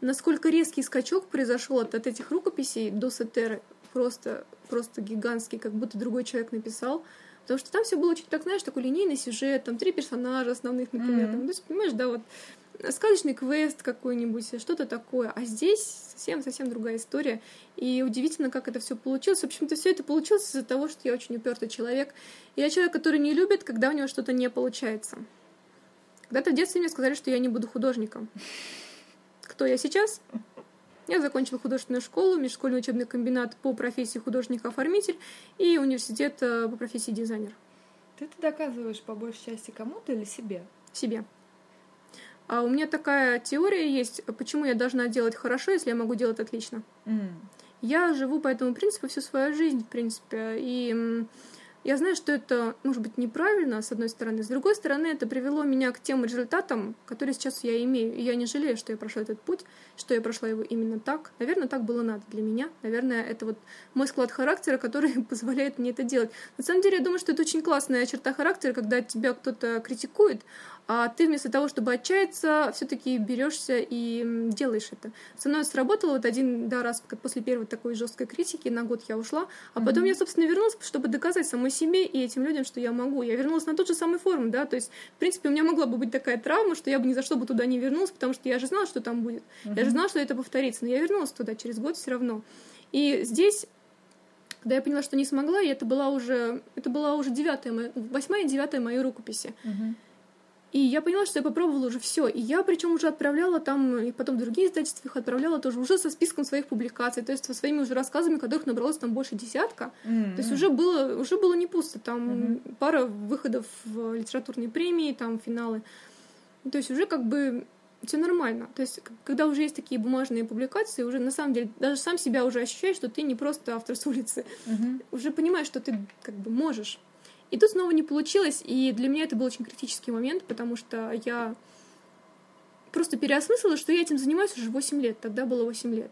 Speaker 2: насколько резкий скачок произошел от, от этих рукописей до Сетеры, просто, просто гигантский, как будто другой человек написал. Потому что там все было очень так, знаешь, такой линейный сюжет, там три персонажа основных, например. Mm-hmm. Там, то есть, понимаешь, да, вот сказочный квест какой-нибудь, что-то такое. А здесь совсем-совсем другая история. И удивительно, как это все получилось. В общем-то, все это получилось из-за того, что я очень упертый человек. И я человек, который не любит, когда у него что-то не получается. Когда-то в детстве мне сказали, что я не буду художником. Кто я сейчас? Я закончила художественную школу, межшкольный учебный комбинат по профессии художник-оформитель и университет э, по профессии дизайнер.
Speaker 1: Ты это доказываешь по большей части кому-то или себе?
Speaker 2: Себе. А у меня такая теория есть, почему я должна делать хорошо, если я могу делать отлично.
Speaker 1: Mm.
Speaker 2: Я живу по этому принципу всю свою жизнь, в принципе, и я знаю, что это, может быть, неправильно, с одной стороны. С другой стороны, это привело меня к тем результатам, которые сейчас я имею. И я не жалею, что я прошла этот путь, что я прошла его именно так. Наверное, так было надо для меня. Наверное, это вот мой склад характера, который позволяет мне это делать. На самом деле, я думаю, что это очень классная черта характера, когда тебя кто-то критикует, а ты вместо того, чтобы отчаяться, все-таки берешься и делаешь это. Со мной сработало вот один да, раз после первой такой жесткой критики, на год я ушла, а потом mm-hmm. я, собственно, вернулась, чтобы доказать самой себе и этим людям, что я могу. Я вернулась на тот же самый форум, да, то есть, в принципе, у меня могла бы быть такая травма, что я бы ни за что бы туда не вернулась, потому что я же знала, что там будет. Mm-hmm. Я же знала, что это повторится, но я вернулась туда через год все равно. И здесь когда я поняла, что не смогла, и это была уже, это была уже девятая, восьмая и девятая моей рукописи.
Speaker 1: Uh-huh.
Speaker 2: И я поняла, что я попробовала уже все. И я причем уже отправляла там, и потом другие издательства их отправляла тоже уже со списком своих публикаций, то есть со своими уже рассказами, которых набралось там больше десятка.
Speaker 1: Mm-hmm.
Speaker 2: То есть уже было, уже было не пусто. Там mm-hmm. пара выходов в литературные премии, там финалы. То есть уже как бы все нормально. То есть, когда уже есть такие бумажные публикации, уже на самом деле даже сам себя уже ощущаешь, что ты не просто автор с улицы.
Speaker 1: Mm-hmm.
Speaker 2: Уже понимаешь, что ты как бы можешь. И тут снова не получилось, и для меня это был очень критический момент, потому что я просто переосмыслила, что я этим занимаюсь уже 8 лет, тогда было 8 лет.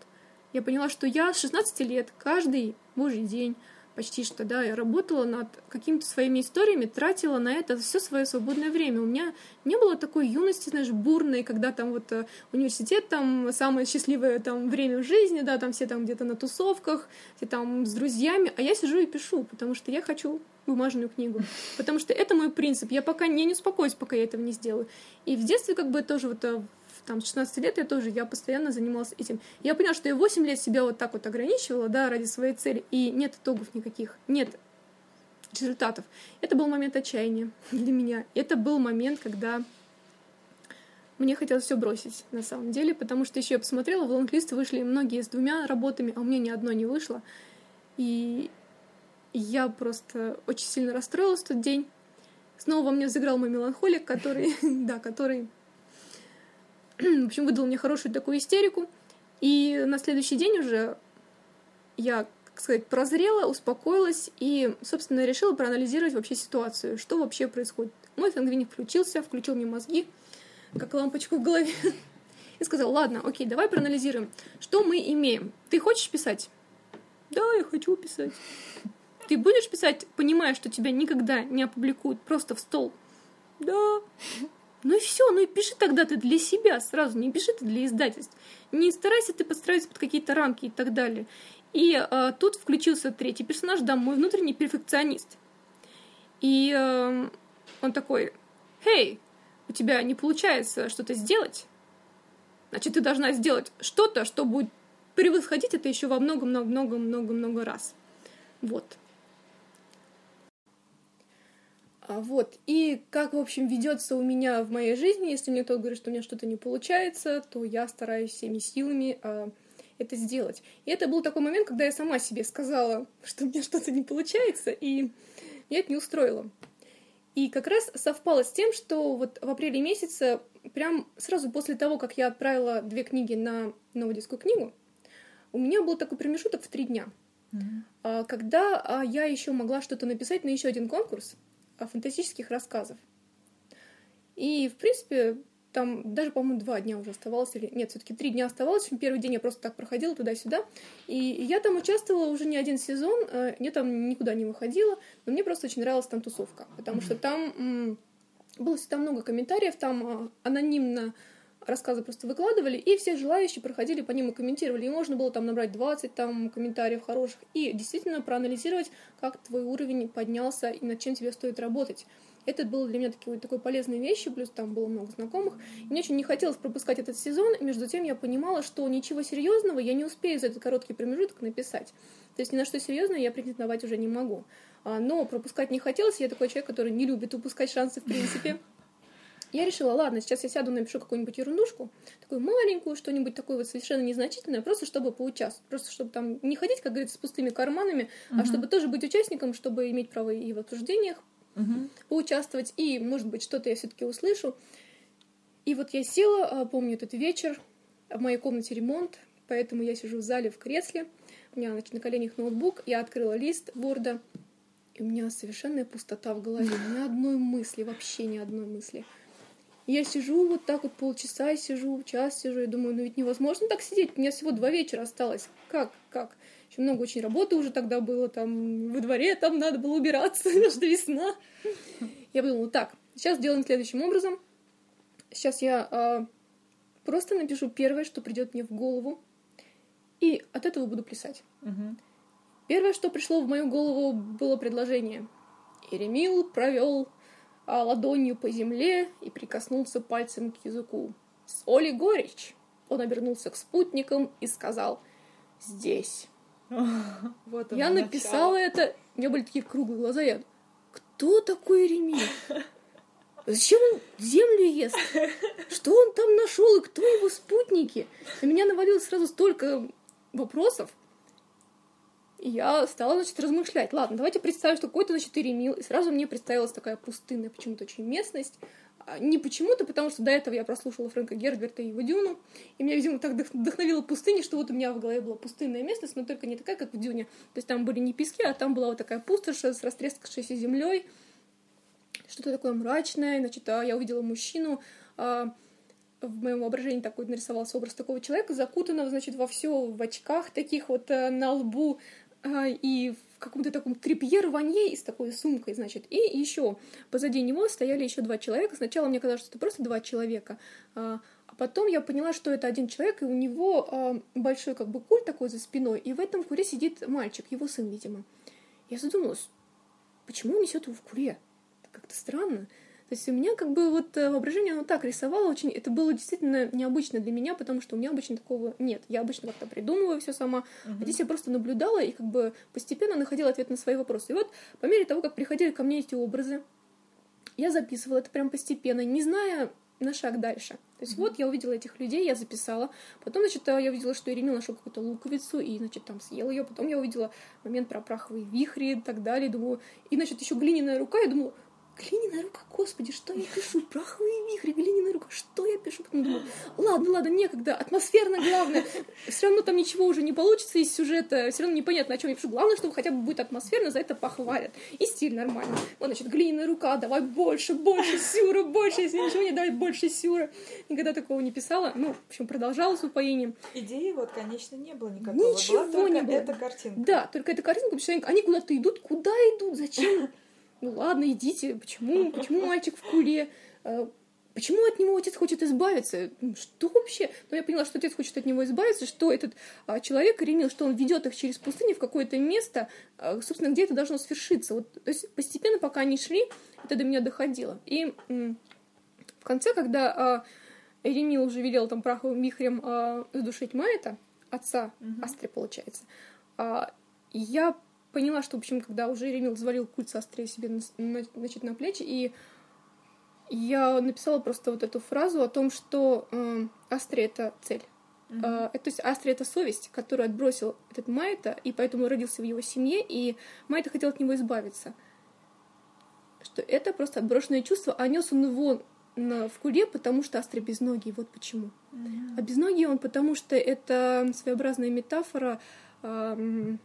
Speaker 2: Я поняла, что я с 16 лет каждый божий день почти что, да, я работала над какими-то своими историями, тратила на это все свое свободное время. У меня не было такой юности, знаешь, бурной, когда там вот э, университет, там самое счастливое там время в жизни, да, там все там где-то на тусовках, все там с друзьями, а я сижу и пишу, потому что я хочу бумажную книгу. Потому что это мой принцип. Я пока не, не успокоюсь, пока я этого не сделаю. И в детстве как бы тоже вот э, там, с 16 лет я тоже, я постоянно занималась этим. Я поняла, что я 8 лет себя вот так вот ограничивала, да, ради своей цели, и нет итогов никаких, нет результатов. Это был момент отчаяния для меня. Это был момент, когда мне хотелось все бросить, на самом деле, потому что еще я посмотрела, в лонглист вышли многие с двумя работами, а у меня ни одной не вышло. И я просто очень сильно расстроилась в тот день. Снова во мне взыграл мой меланхолик, который, да, который, в общем, выдал мне хорошую такую истерику. И на следующий день уже я, как сказать, прозрела, успокоилась и, собственно, решила проанализировать вообще ситуацию, что вообще происходит. Мой сангвиник включился, включил мне мозги, как лампочку в голове, и сказал, ладно, окей, давай проанализируем, что мы имеем. Ты хочешь писать? Да, я хочу писать. Ты будешь писать, понимая, что тебя никогда не опубликуют просто в стол? Да. Ну и все, ну и пиши тогда ты для себя сразу, не пиши ты для издательств. Не старайся ты подстраиваться под какие-то рамки и так далее. И э, тут включился третий персонаж, да, мой внутренний перфекционист. И э, он такой, «Хей, у тебя не получается что-то сделать, значит, ты должна сделать что-то, что будет превосходить это еще во много-много-много-много-много раз». Вот. А вот. И как, в общем, ведется у меня в моей жизни, если мне кто-то говорит, что у меня что-то не получается, то я стараюсь всеми силами а, это сделать. И это был такой момент, когда я сама себе сказала, что у меня что-то не получается, и меня это не устроило. И как раз совпало с тем, что вот в апреле месяце, прям сразу после того, как я отправила две книги на новую детскую книгу, у меня был такой промежуток в три дня, mm-hmm. когда а, я еще могла что-то написать на еще один конкурс, фантастических рассказов. И, в принципе, там даже, по-моему, два дня уже оставалось, или нет, все-таки три дня оставалось. Первый день я просто так проходила туда-сюда. И я там участвовала уже не один сезон, э, я там никуда не выходила, но мне просто очень нравилась там тусовка, потому что там было всегда много комментариев, там э, анонимно рассказы просто выкладывали, и все желающие проходили по ним и комментировали. И можно было там набрать 20 там, комментариев хороших и действительно проанализировать, как твой уровень поднялся и над чем тебе стоит работать. Это было для меня такой, такой полезной вещью, плюс там было много знакомых. Мне очень не хотелось пропускать этот сезон, между тем я понимала, что ничего серьезного я не успею за этот короткий промежуток написать. То есть ни на что серьезное я претендовать уже не могу. А, но пропускать не хотелось, я такой человек, который не любит упускать шансы в принципе. Я решила, ладно, сейчас я сяду, напишу какую-нибудь ерундушку, такую маленькую, что-нибудь такое вот совершенно незначительное, просто чтобы поучаствовать, просто чтобы там не ходить, как говорится, с пустыми карманами, uh-huh. а чтобы тоже быть участником, чтобы иметь право и в обсуждениях uh-huh. поучаствовать, и, может быть, что-то я все-таки услышу. И вот я села, а, помню этот вечер, в моей комнате ремонт, поэтому я сижу в зале в кресле, у меня значит, на коленях ноутбук, я открыла лист борда, и у меня совершенная пустота в голове, ни одной мысли, вообще ни одной мысли. Я сижу вот так вот полчаса, сижу, час сижу, и думаю, ну ведь невозможно так сидеть, у меня всего два вечера осталось. Как, как? Еще много очень работы уже тогда было, там во дворе там надо было убираться, потому что весна. Я подумала, так, сейчас делаем следующим образом. Сейчас я а, просто напишу первое, что придет мне в голову, и от этого буду плясать. Угу. Первое, что пришло в мою голову, было предложение. Иремил провел ладонью по земле и прикоснулся пальцем к языку. «Соли горечь!» Он обернулся к спутникам и сказал «Здесь». Вот я написала начало. это, у меня были такие круглые глаза, я кто такой Реми? Зачем он землю ест? Что он там нашел и кто его спутники? На меня навалилось сразу столько вопросов. И я стала, значит, размышлять. Ладно, давайте представим, что какой-то, значит, Иремил. И сразу мне представилась такая пустынная почему-то очень местность. А, не почему-то, потому что до этого я прослушала Фрэнка Герберта и его Дюну, и меня, видимо, так вдохновила пустыня, что вот у меня в голове была пустынная местность, но только не такая, как в Дюне. То есть там были не пески, а там была вот такая пустошь с растрескавшейся землей, что-то такое мрачное. Значит, а я увидела мужчину, а, в моем воображении такой нарисовался образ такого человека, закутанного, значит, во все в очках таких вот э, на лбу, и в каком-то таком трепье рванье и с такой сумкой, значит. И еще позади него стояли еще два человека. Сначала мне казалось, что это просто два человека, а, а потом я поняла, что это один человек, и у него а, большой как бы куль такой за спиной, и в этом куре сидит мальчик, его сын, видимо. Я задумалась, почему он несет его в куре? Это как-то странно. То есть у меня как бы вот э, воображение, оно так рисовало очень, это было действительно необычно для меня, потому что у меня обычно такого нет. Я обычно как-то придумываю все сама, uh-huh. а здесь я просто наблюдала и как бы постепенно находила ответ на свои вопросы. И вот по мере того, как приходили ко мне эти образы, я записывала это прям постепенно, не зная на шаг дальше. То есть mm-hmm. вот я увидела этих людей, я записала. Потом, значит, я увидела, что Иремил нашел какую-то луковицу и, значит, там съел ее. Потом я увидела момент про праховые вихри и так далее. Думаю, и, значит, еще глиняная рука. Я думала, глиняная рука, господи, что я пишу? Праховые вихри, глиняная рука, что я пишу? Потом думаю, ладно, ладно, некогда, атмосферно главное. Все равно там ничего уже не получится из сюжета, все равно непонятно, о чем я пишу. Главное, чтобы хотя бы будет атмосферно, за это похвалят. И стиль нормальный. Вот, значит, глиняная рука, давай больше, больше сюра, больше, если ничего не давай, больше сюра. Никогда такого не писала. Ну, в общем, продолжала с упоением.
Speaker 1: Идеи вот, конечно, не было никакого.
Speaker 2: Ничего
Speaker 1: Была
Speaker 2: не было.
Speaker 1: эта картинка.
Speaker 2: Да, только эта картинка, потому что они куда-то идут, куда идут, зачем? Ну ладно, идите, почему, почему мальчик в куле, э, почему от него отец хочет избавиться, что вообще? Но я поняла, что отец хочет от него избавиться, что этот а, человек, Ремил, что он ведет их через пустыню в какое-то место, а, собственно, где это должно свершиться. Вот, то есть постепенно, пока они шли, это до меня доходило. И м- в конце, когда а, Эремил уже велел там праховым вихрем а, задушить Майта, отца mm-hmm. Астри, получается, а, я поняла, что, в общем, когда уже Еремил взвалил культ сострее себе на, значит, на плечи, и я написала просто вот эту фразу о том, что э, Астри — это цель. Mm-hmm. Э, то есть Астри — это совесть, которую отбросил этот Майта, и поэтому родился в его семье, и Майта хотел от него избавиться. Что это просто отброшенное чувство, а нес он его на, в куле, потому что Астри без ноги, вот почему. Mm-hmm. А без ноги он, потому что это своеобразная метафора э,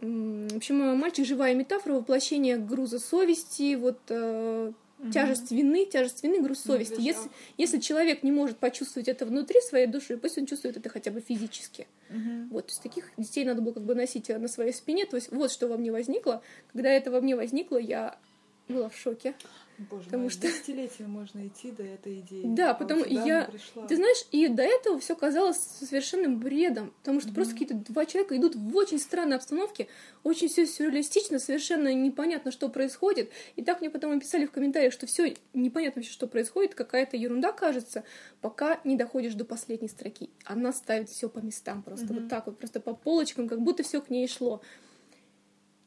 Speaker 2: в общем, мальчик живая метафора воплощения груза совести, вот э, угу. тяжесть вины, тяжесть вины, груз совести. Ну, если, если человек не может почувствовать это внутри своей души, пусть он чувствует это хотя бы физически. Угу. Вот, то есть таких детей надо было как бы носить на своей спине. То есть вот что во мне возникло. Когда это во мне возникло, я была в шоке.
Speaker 1: Боже потому мой, что десятилетиями можно идти до этой идеи.
Speaker 2: Да, а потому я, пришла. ты знаешь, и до этого все казалось совершенным бредом, потому что mm-hmm. просто какие-то два человека идут в очень странной обстановке, очень все сюрреалистично, совершенно непонятно, что происходит. И так мне потом написали в комментариях, что все непонятно вообще, что происходит, какая-то ерунда кажется, пока не доходишь до последней строки. Она ставит все по местам просто mm-hmm. вот так вот, просто по полочкам, как будто все к ней шло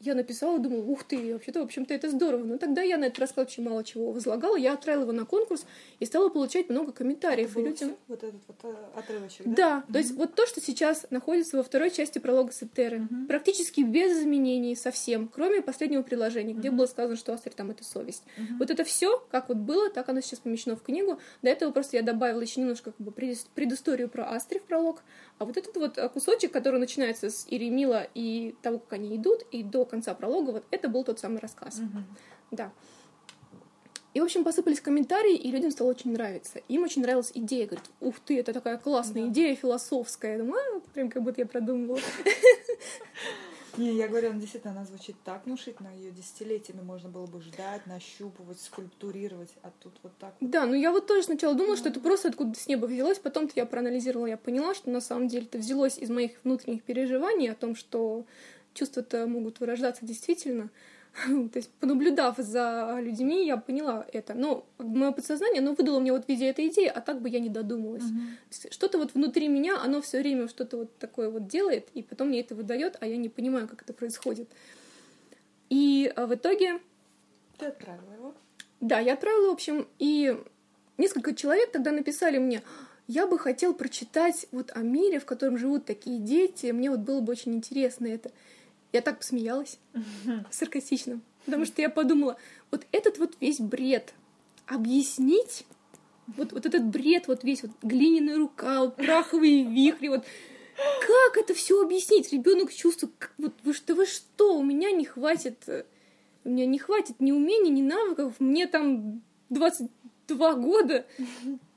Speaker 2: я написала, думала, ух ты, вообще-то, в общем-то, это здорово. Но тогда я на этот расклад очень мало чего возлагала. Я отправила его на конкурс и стала получать много комментариев.
Speaker 1: Это
Speaker 2: и людям...
Speaker 1: Вот этот вот э, отрывочек, да?
Speaker 2: Да, угу. то есть вот то, что сейчас находится во второй части пролога Сетеры, угу. практически без изменений совсем, кроме последнего приложения, где угу. было сказано, что Астер там это совесть. Угу. Вот это все, как вот было, так оно сейчас помещено в книгу. До этого просто я добавила еще немножко как бы предысторию про Астри в пролог, а вот этот вот э, кусочек, который начинается с Иремила и того, как они идут, и до конца пролога, вот это был тот самый рассказ. Mm-hmm. Да. И, в общем, посыпались комментарии, и людям стало очень нравиться. Им очень нравилась идея. Говорят, ух ты, это такая классная да. идея философская. Я думаю, а, прям как будто я продумывала.
Speaker 1: Не, я говорю, она действительно, она звучит так внушительно, ее десятилетиями можно было бы ждать, нащупывать, скульптурировать, а тут вот так вот.
Speaker 2: Да, ну я вот тоже сначала думала, что это просто откуда с неба взялось, потом-то я проанализировала, я поняла, что на самом деле это взялось из моих внутренних переживаний о том, что чувства-то могут вырождаться действительно, То есть, понаблюдав за людьми, я поняла это. Но мое подсознание, оно выдало мне вот в виде этой идеи, а так бы я не додумалась. Mm-hmm. Что-то вот внутри меня, оно все время что-то вот такое вот делает, и потом мне это выдает, а я не понимаю, как это происходит. И а, в итоге...
Speaker 1: Ты отправила его?
Speaker 2: Да, я отправила, в общем, и несколько человек тогда написали мне, я бы хотел прочитать вот о мире, в котором живут такие дети, мне вот было бы очень интересно это. Я так посмеялась, саркастично, потому что я подумала, вот этот вот весь бред объяснить, вот, вот этот бред, вот весь вот глиняная рука, вот праховые вихри, вот как это все объяснить? Ребенок чувствует, вот вы что, вы что, у меня не хватит, у меня не хватит ни умений, ни навыков, мне там 22 года,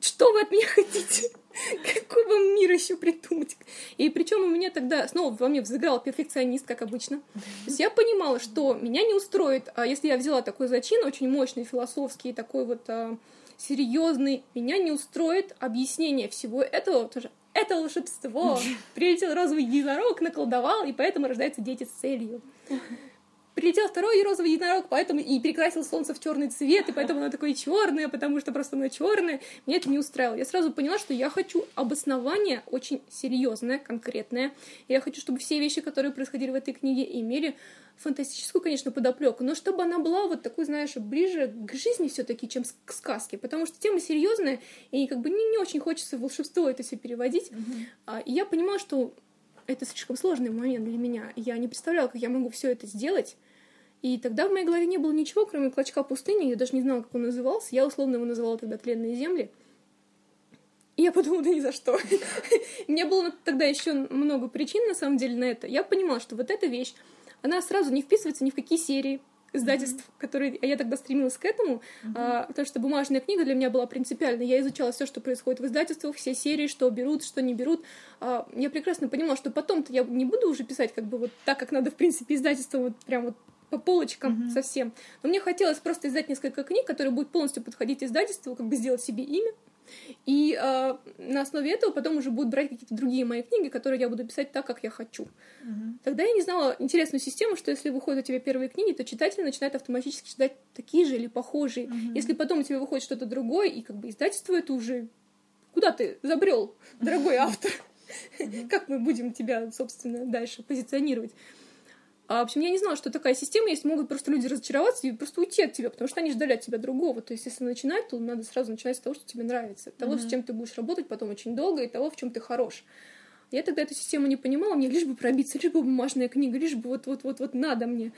Speaker 2: что вы от меня хотите? Какой вам мир еще придумать? И причем у меня тогда снова во мне взыграл перфекционист, как обычно. То есть я понимала, что меня не устроит, а если я взяла такой зачин, очень мощный, философский, такой вот а, серьезный, меня не устроит объяснение всего этого тоже. Это волшебство. Прилетел розовый единорог, наколдовал, и поэтому рождаются дети с целью. Прилетел второй розовый единорог, поэтому и перекрасил солнце в черный цвет, и поэтому оно такое черное, потому что просто оно черное. Меня это не устраивало. Я сразу поняла, что я хочу обоснование очень серьезное, конкретное. Я хочу, чтобы все вещи, которые происходили в этой книге, имели фантастическую, конечно, подоплеку, но чтобы она была вот такой, знаешь, ближе к жизни все-таки, чем к сказке, потому что тема серьезная, и как бы не, не очень хочется волшебство это все переводить. Mm-hmm. И я понимала, что это слишком сложный момент для меня. Я не представляла, как я могу все это сделать. И тогда в моей голове не было ничего, кроме клочка пустыни. Я даже не знала, как он назывался. Я условно его называла тогда «Тленные земли». И я подумала, да ни за что. У меня было тогда еще много причин, на самом деле, на это. Я понимала, что вот эта вещь, она сразу не вписывается ни в какие серии издательств, mm-hmm. которые... А я тогда стремилась к этому, mm-hmm. а, потому что бумажная книга для меня была принципиальна. Я изучала все, что происходит в издательствах, все серии, что берут, что не берут. А, я прекрасно понимала, что потом-то я не буду уже писать как бы вот так, как надо, в принципе, издательство вот прям вот по полочкам mm-hmm. совсем. Но мне хотелось просто издать несколько книг, которые будут полностью подходить издательству, как бы сделать себе имя. И э, на основе этого потом уже будут брать какие-то другие мои книги, которые я буду писать так, как я хочу. Mm-hmm. Тогда я не знала интересную систему, что если выходят у тебя первые книги, то читатель начинает автоматически читать такие же или похожие. Mm-hmm. Если потом у тебя выходит что-то другое, и как бы издательство это уже куда ты забрел, дорогой автор? Как мы будем тебя, собственно, дальше позиционировать? А, в общем, я не знала, что такая система есть, могут просто люди разочароваться и просто уйти от тебя, потому что они ждали от тебя другого. То есть, если начинать, то надо сразу начинать с того, что тебе нравится, того, mm-hmm. с чем ты будешь работать потом очень долго, и того, в чем ты хорош. Я тогда эту систему не понимала, мне лишь бы пробиться, лишь бы бумажная книга, лишь бы вот-вот-вот-вот надо мне.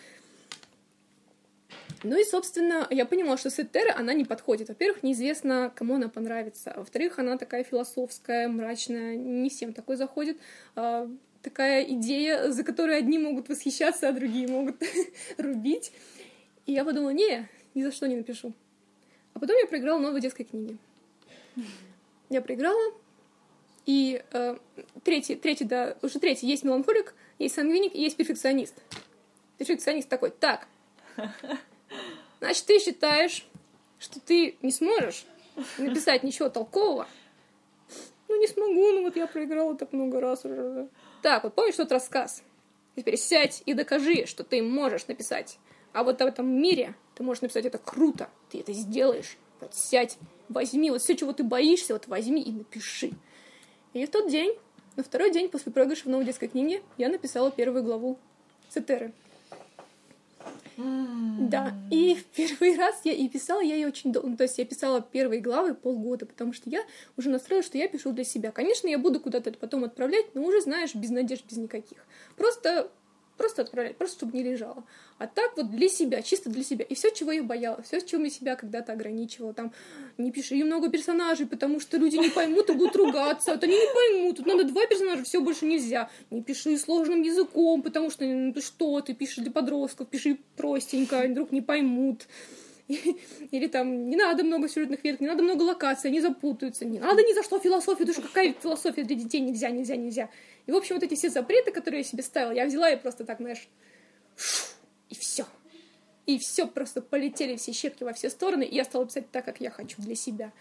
Speaker 2: Ну и, собственно, я поняла, что Сеттера, она не подходит. Во-первых, неизвестно, кому она понравится. Во-вторых, она такая философская, мрачная, не всем такой заходит. Такая идея, за которой одни могут восхищаться, а другие могут рубить. И я подумала, не, ни за что не напишу. А потом я проиграла новой детской книги. Я проиграла, и э, третий, третий, да, уже третий, есть меланхолик, есть сангвиник, есть перфекционист. Перфекционист такой, так, значит, ты считаешь, что ты не сможешь написать ничего толкового? Ну, не смогу, ну вот я проиграла так много раз уже. Так, вот помнишь тот рассказ? Теперь сядь и докажи, что ты можешь написать. А вот в этом мире ты можешь написать это круто. Ты это сделаешь. Вот сядь, возьми вот все, чего ты боишься, вот возьми и напиши. И в тот день, на второй день после проигрыша в новой детской книге, я написала первую главу Цетеры. Да, и в первый раз я и писала я ее очень долго, ну, то есть я писала первые главы полгода, потому что я уже настроила, что я пишу для себя. Конечно, я буду куда-то это потом отправлять, но уже, знаешь, без надежд, без никаких. Просто просто отправлять, просто чтобы не лежало. А так вот для себя, чисто для себя. И все, чего я боялась, все, с чем я себя когда-то ограничивала. Там, не пиши много персонажей, потому что люди не поймут и будут ругаться. Вот они не поймут. Тут надо два персонажа, все больше нельзя. Не пиши сложным языком, потому что ну, ты что, ты пишешь для подростков, пиши простенько, вдруг не поймут. Или там не надо много сюжетных веток, не надо много локаций, они запутаются. Не надо ни за что философию, потому что какая философия для детей нельзя, нельзя, нельзя. И, в общем, вот эти все запреты, которые я себе ставила, я взяла и просто так, знаешь, и все. И все просто полетели все щепки во все стороны, и я стала писать так, как я хочу для себя.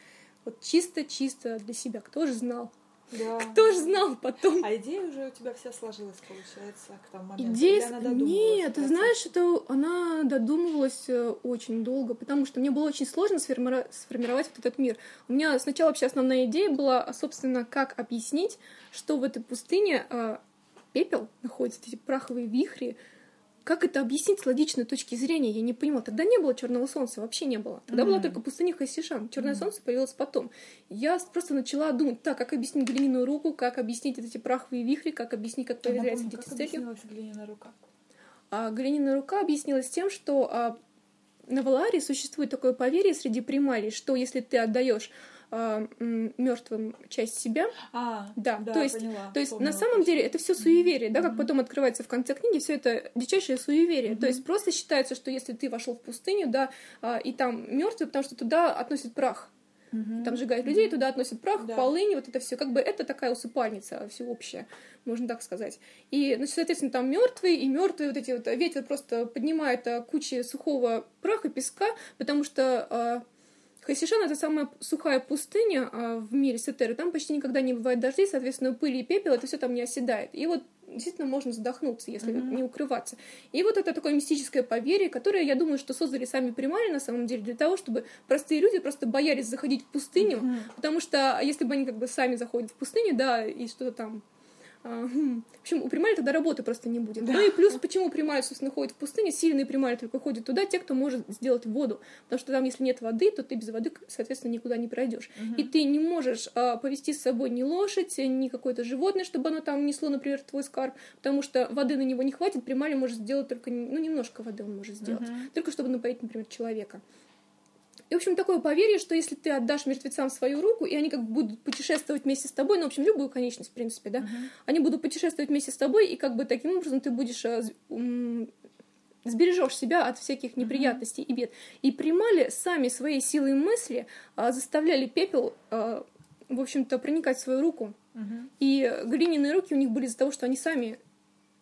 Speaker 2: Вот чисто-чисто для себя. Кто же знал? Да. Кто же знал потом?
Speaker 1: А идея уже у тебя вся сложилась, получается, к тому моменту?
Speaker 2: Идея... Нет, ты знаешь, это она додумывалась э, очень долго, потому что мне было очень сложно сформировать, сформировать вот этот мир. У меня сначала вообще основная идея была, собственно, как объяснить, что в этой пустыне э, пепел находится, эти праховые вихри, как это объяснить с логичной точки зрения? Я не понимала. Тогда не было черного солнца, вообще не было. Тогда mm-hmm. была только пустыня Хасишан. Черное mm-hmm. солнце появилось потом. Я просто начала думать, так, как объяснить глиняную руку, как объяснить эти праховые вихри, как объяснить, как появляются
Speaker 1: дети с целью. Как глиняная рука?
Speaker 2: А, глиняная рука объяснилась тем, что а, на Валаре существует такое поверье среди примарий, что если ты отдаешь э, мертвым часть себя.
Speaker 1: А,
Speaker 2: да,
Speaker 1: да
Speaker 2: то есть,
Speaker 1: поняла,
Speaker 2: то есть на самом деле это все суеверие, да, как потом открывается в конце книги, все это дичайшее суеверие. То есть просто считается, что если ты вошел в пустыню, да, э, и там мертвый, потому что туда относят прах. Угу. Там сжигают людей, туда относят прах, да. полыни, вот это все, как бы это такая усыпальница всеобщая, можно так сказать. И, значит, соответственно, там мертвые, и мертвые вот эти вот ветер просто поднимает кучи сухого праха, песка, потому что Хасишан — это самая сухая пустыня а, в мире Сетеры. Там почти никогда не бывает дождей, соответственно, пыль и пепел — это все там не оседает. И вот действительно можно задохнуться, если mm-hmm. не укрываться. И вот это такое мистическое поверье, которое, я думаю, что создали сами примари на самом деле для того, чтобы простые люди просто боялись заходить в пустыню, mm-hmm. потому что если бы они как бы сами заходят в пустыню, да, и что-то там а. В общем, у примари тогда работы просто не будет. Да. Ну и плюс, почему примарь, собственно, ходит в пустыне, сильные примари только ходят туда, те, кто может сделать воду. Потому что там, если нет воды, то ты без воды, соответственно, никуда не пройдешь. Угу. И ты не можешь а, повести с собой ни лошадь, ни какое-то животное, чтобы оно там несло, например, твой скарб, потому что воды на него не хватит, примарь может сделать только, ну, немножко воды он может сделать, угу. только чтобы напоить, например, человека. И, в общем, такое поверье, что если ты отдашь мертвецам свою руку, и они как бы будут путешествовать вместе с тобой, ну, в общем, любую конечность, в принципе, да, uh-huh. они будут путешествовать вместе с тобой, и как бы таким образом ты будешь э, сбережешь себя от всяких неприятностей uh-huh. и бед. И примали сами своей силой мысли, а, заставляли пепел, а, в общем-то, проникать в свою руку. Uh-huh. И глиняные руки у них были из-за того, что они сами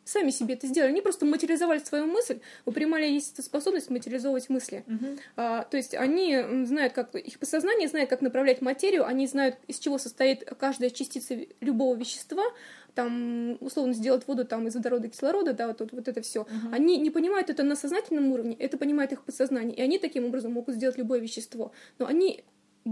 Speaker 2: сами себе это сделали. Они просто материализовали свою мысль. У Прималя есть эта способность материализовывать мысли. Uh-huh. А, то есть они знают, как их подсознание знает, как направлять материю, они знают, из чего состоит каждая частица любого вещества. Там, условно, сделать воду там, из водорода и кислорода, да, вот, вот это все. Uh-huh. Они не понимают это на сознательном уровне, это понимает их подсознание. И они таким образом могут сделать любое вещество. Но они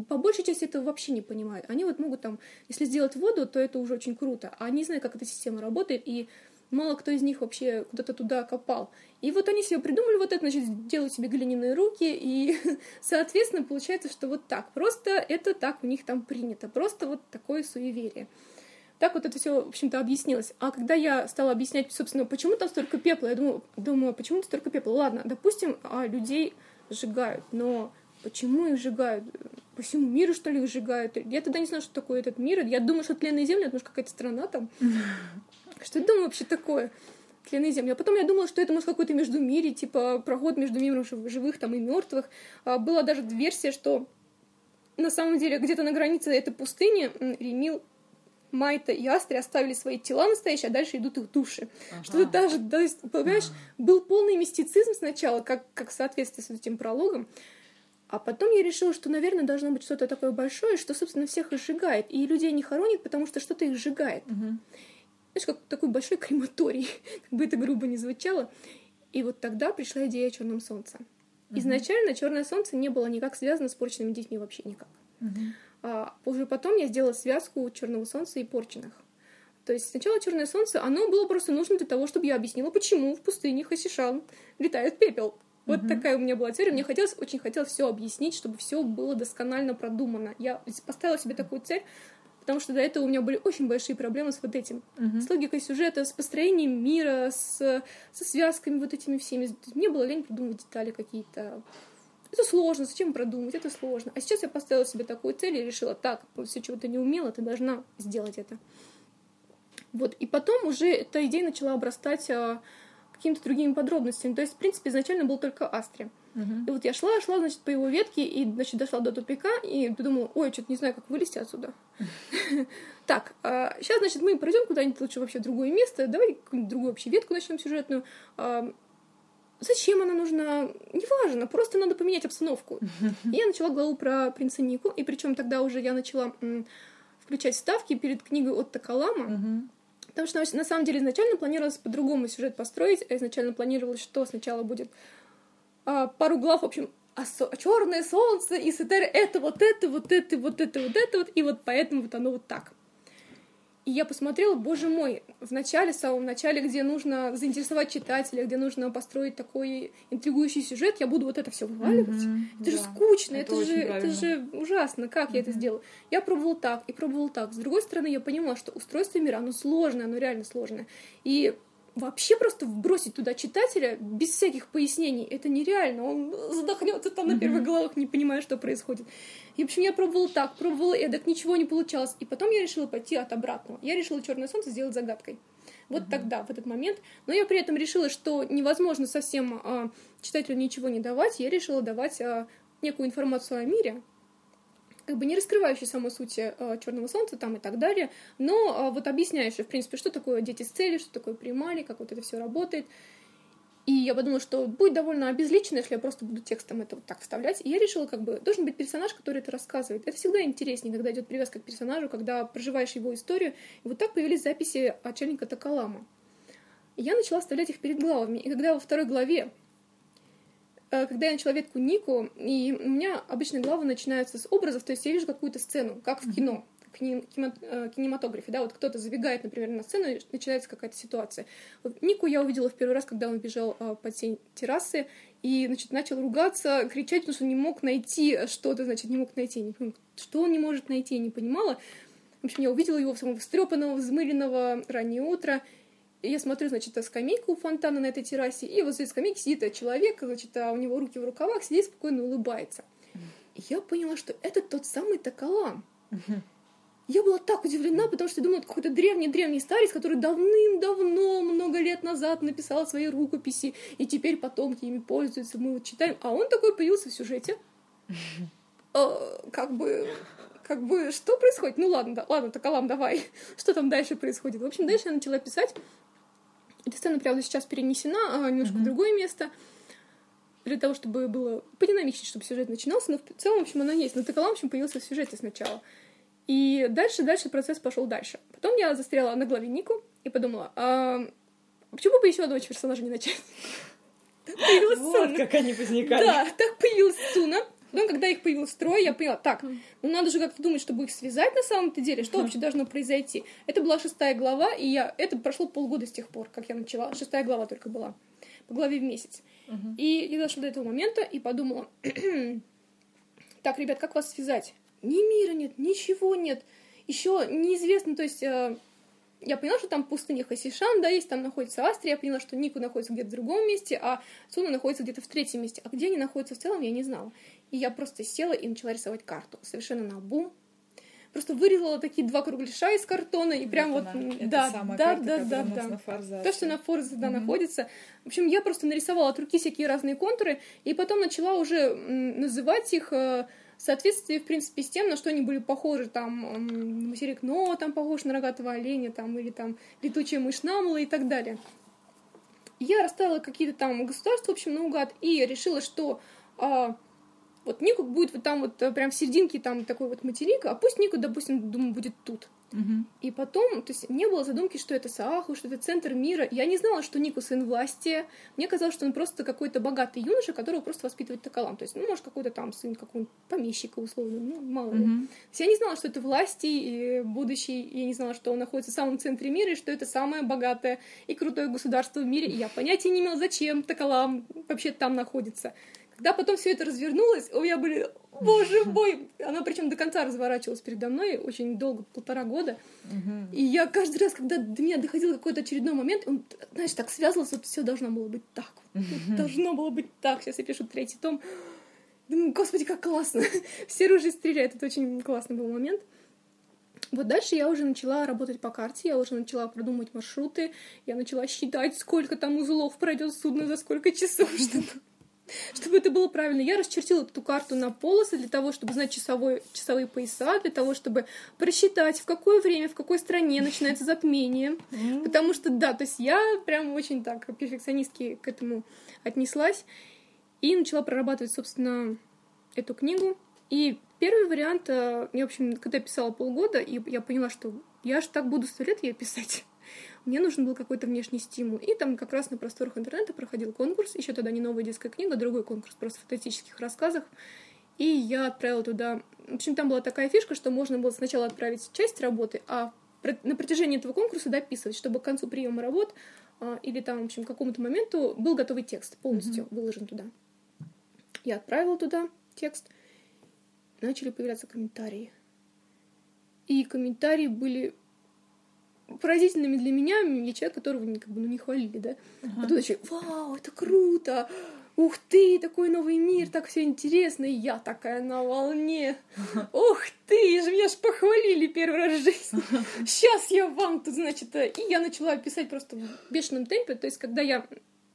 Speaker 2: по большей части этого вообще не понимают. Они вот могут там, если сделать воду, то это уже очень круто. А они знают, как эта система работает, и мало кто из них вообще куда-то туда копал. И вот они себе придумали вот это, значит, делают себе глиняные руки, и, соответственно, получается, что вот так. Просто это так у них там принято. Просто вот такое суеверие. Так вот это все, в общем-то, объяснилось. А когда я стала объяснять, собственно, почему там столько пепла, я думаю, думаю, а почему там столько пепла? Ладно, допустим, а людей сжигают, но почему их сжигают? По всему миру, что ли, их сжигают? Я тогда не знаю, что такое этот мир. Я думаю, что тленная земля, это может какая-то страна там. Что это думаю вообще такое? Тленные земли. А потом я думала, что это может какой-то между междумирье, типа проход между миром живых там и мертвых. А, была даже версия, что на самом деле где-то на границе этой пустыни Ремил, Майта и Астри оставили свои тела настоящие, а дальше идут их души. Ага. Что-то даже, то есть, понимаешь, ага. был полный мистицизм сначала, как, как в соответствии с этим прологом, а потом я решила, что, наверное, должно быть что-то такое большое, что, собственно, всех сжигает. И людей не хоронит, потому что что-то их сжигает. Угу знаешь, как такой большой крематорий, как бы это грубо не звучало. И вот тогда пришла идея о черном солнце. Uh-huh. Изначально черное солнце не было никак связано с порченными детьми вообще никак. Uh-huh. А уже потом я сделала связку черного солнца и порченных. То есть сначала черное солнце, оно было просто нужно для того, чтобы я объяснила, почему в пустыне Хасишан летает пепел. Вот такая у меня была цель. Мне хотелось, очень хотелось все объяснить, чтобы все было досконально продумано. Я поставила себе такую цель, потому что до этого у меня были очень большие проблемы с вот этим. Uh-huh. С логикой сюжета, с построением мира, с, со связками вот этими всеми. Мне было лень придумывать детали какие-то. Это сложно, зачем продумать, это сложно. А сейчас я поставила себе такую цель и решила, так, все, чего ты не умела, ты должна сделать это. Вот, и потом уже эта идея начала обрастать а, какими-то другими подробностями. То есть, в принципе, изначально был только Астри. Uh-huh. И вот я шла, шла, значит, по его ветке, и, значит, дошла до тупика, и подумала, ой, что-то не знаю, как вылезти отсюда. Так, сейчас, значит, мы пройдем куда-нибудь лучше вообще другое место, давай какую-нибудь другую вообще ветку начнем сюжетную. А, зачем она нужна? Неважно, просто надо поменять обстановку. И я начала главу про принца Нику, и причем тогда уже я начала включать ставки перед книгой от Такалама. Потому что на самом деле изначально планировалось по-другому сюжет построить, а изначально планировалось, что сначала будет а, пару глав, в общем, а, со- черное солнце и Сетер это вот это, вот это, вот это, вот это вот, и вот поэтому вот оно вот так. И я посмотрела, боже мой, в начале, в самом начале, где нужно заинтересовать читателя, где нужно построить такой интригующий сюжет, я буду вот это все вываливать. Mm-hmm, это да, же скучно, это, это, же, это же ужасно. Как mm-hmm. я это сделала? Я пробовала так и пробовала так. С другой стороны, я понимала, что устройство мира, оно сложное, оно реально сложное. И вообще просто вбросить туда читателя без всяких пояснений, это нереально. Он задохнется там на первых главах, не понимая, что происходит. И, в общем, я пробовала так, пробовала эдак, ничего не получалось. И потом я решила пойти от обратного. Я решила «Черное солнце» сделать загадкой. Вот mm-hmm. тогда, в этот момент. Но я при этом решила, что невозможно совсем а, читателю ничего не давать. Я решила давать а, некую информацию о мире, как бы не раскрывающий саму суть э, Черного Солнца там и так далее, но э, вот объясняющий, в принципе, что такое дети с целью, что такое примали, как вот это все работает. И я подумала, что будет довольно обезлично, если я просто буду текстом это вот так вставлять. И я решила, как бы, должен быть персонаж, который это рассказывает. Это всегда интереснее, когда идет привязка к персонажу, когда проживаешь его историю. И вот так появились записи очельника Такалама. И я начала вставлять их перед главами. И когда во второй главе, когда я начала ветку Нику, и у меня обычно главы начинаются с образов, то есть я вижу какую-то сцену, как в кино э, кинематографе, да, вот кто-то забегает, например, на сцену, и начинается какая-то ситуация. Вот Нику я увидела в первый раз, когда он бежал э, под тень террасы, и, значит, начал ругаться, кричать, потому что не мог найти что-то, значит, не мог найти, не понимаю, что он не может найти, я не понимала. В общем, я увидела его самого встрепанного, взмыленного, раннее утро, я смотрю, значит, скамейку у фонтана на этой террасе, и вот за скамейки сидит человек, значит, а у него руки в рукавах, сидит спокойно улыбается. И я поняла, что это тот самый Такалам. Я была так удивлена, потому что думала, это какой-то древний-древний старец, который давным-давно, много лет назад написал свои рукописи, и теперь потомки ими пользуются, мы вот читаем. А он такой появился в сюжете. А, как бы, как бы, что происходит? Ну ладно, да, ладно, Такалам, давай. Что там дальше происходит? В общем, дальше я начала писать. Эта сцена, правда, сейчас перенесена а, немножко в другое место для того, чтобы было подинамичнее, чтобы сюжет начинался, но в целом, в общем, она есть. Но Такалам, в общем, появился в сюжете сначала. И дальше, дальше процесс пошел дальше. Потом я застряла на главе Нику и подумала, а почему бы еще одного персонажа не начать?
Speaker 1: появилась вот Суна. как они возникали.
Speaker 2: Да, так появилась Суна. Потом, когда их появилось трое, я поняла, так, ну надо же как-то думать, чтобы их связать на самом-то деле, что вообще должно произойти. Это была шестая глава, и я... Это прошло полгода с тех пор, как я начала. Шестая глава только была. По главе в месяц. И я дошла до этого момента и подумала, так, ребят, как вас связать? ни мира нет, ничего нет. Еще неизвестно, то есть э, я поняла, что там пустыня Хасишан, да, есть, там находится Астрия, я поняла, что Нику находится где-то в другом месте, а Суна находится где-то в третьем месте. А где они находятся в целом, я не знала. И я просто села и начала рисовать карту, совершенно на бум. Просто вырезала такие два кругляша из картона и прям вот, вот да,
Speaker 1: самая
Speaker 2: да,
Speaker 1: карта,
Speaker 2: да, да, да,
Speaker 1: на Форзе.
Speaker 2: То, что на Форзе, да, mm-hmm. находится. В общем, я просто нарисовала от руки всякие разные контуры, и потом начала уже называть их э, соответствии, в принципе, с тем, на что они были похожи, там, материк Но там похож на рогатого оленя, там, или там летучая мышь Намала и так далее. Я расставила какие-то там государства, в общем, наугад, и решила, что а, вот Нику будет вот там вот э, прям в серединке там такой вот материк, а пусть Нику, допустим, думаю, будет тут.
Speaker 1: Угу.
Speaker 2: И потом, то есть не было задумки, что это Сааху, что это центр мира. Я не знала, что Нику сын власти. Мне казалось, что он просто какой-то богатый юноша, которого просто воспитывает Такалам. То есть, ну, может, какой-то там сын какого-нибудь помещика, условно, ну, мало ли.
Speaker 1: Угу.
Speaker 2: То есть я не знала, что это власти и будущий. Я не знала, что он находится в самом центре мира, и что это самое богатое и крутое государство в мире. И я понятия не имела, зачем Такалам вообще там находится. Когда потом все это развернулось, у меня были, боже мой, она причем до конца разворачивалась передо мной очень долго, полтора года. И я каждый раз, когда до меня доходил какой-то очередной момент, он, знаешь, так связывался, вот все должно было быть так. Должно было быть так. Сейчас я пишу третий том. Думаю, господи, как классно. Все ружья стреляют. Это очень классный был момент. Вот дальше я уже начала работать по карте, я уже начала продумывать маршруты, я начала считать, сколько там узлов пройдет судно за сколько часов, чтобы чтобы это было правильно, я расчертила эту карту на полосы для того, чтобы знать часовой, часовые пояса, для того, чтобы просчитать, в какое время, в какой стране начинается затмение. Потому что, да, то есть я прям очень так перфекционистски к этому отнеслась и начала прорабатывать, собственно, эту книгу. И первый вариант, э, я, в общем, когда писала полгода, и я поняла, что я же так буду сто лет ее писать мне нужен был какой-то внешний стимул. И там как раз на просторах интернета проходил конкурс, еще тогда не новая детская книга, другой конкурс просто фантастических рассказах. И я отправила туда... В общем, там была такая фишка, что можно было сначала отправить часть работы, а на протяжении этого конкурса дописывать, чтобы к концу приема работ а, или там, в общем, к какому-то моменту был готовый текст, полностью mm-hmm. выложен туда. Я отправила туда текст, начали появляться комментарии. И комментарии были поразительными для меня, я человек, которого как бы, ну, не хвалили, да. Uh-huh. А тут еще, вау, это круто, ух ты, такой новый мир, так все интересно, и я такая на волне. Ух ты, же меня ж похвалили первый раз в жизни. Сейчас я вам тут, значит, э, и я начала писать просто в бешеном темпе, то есть когда я,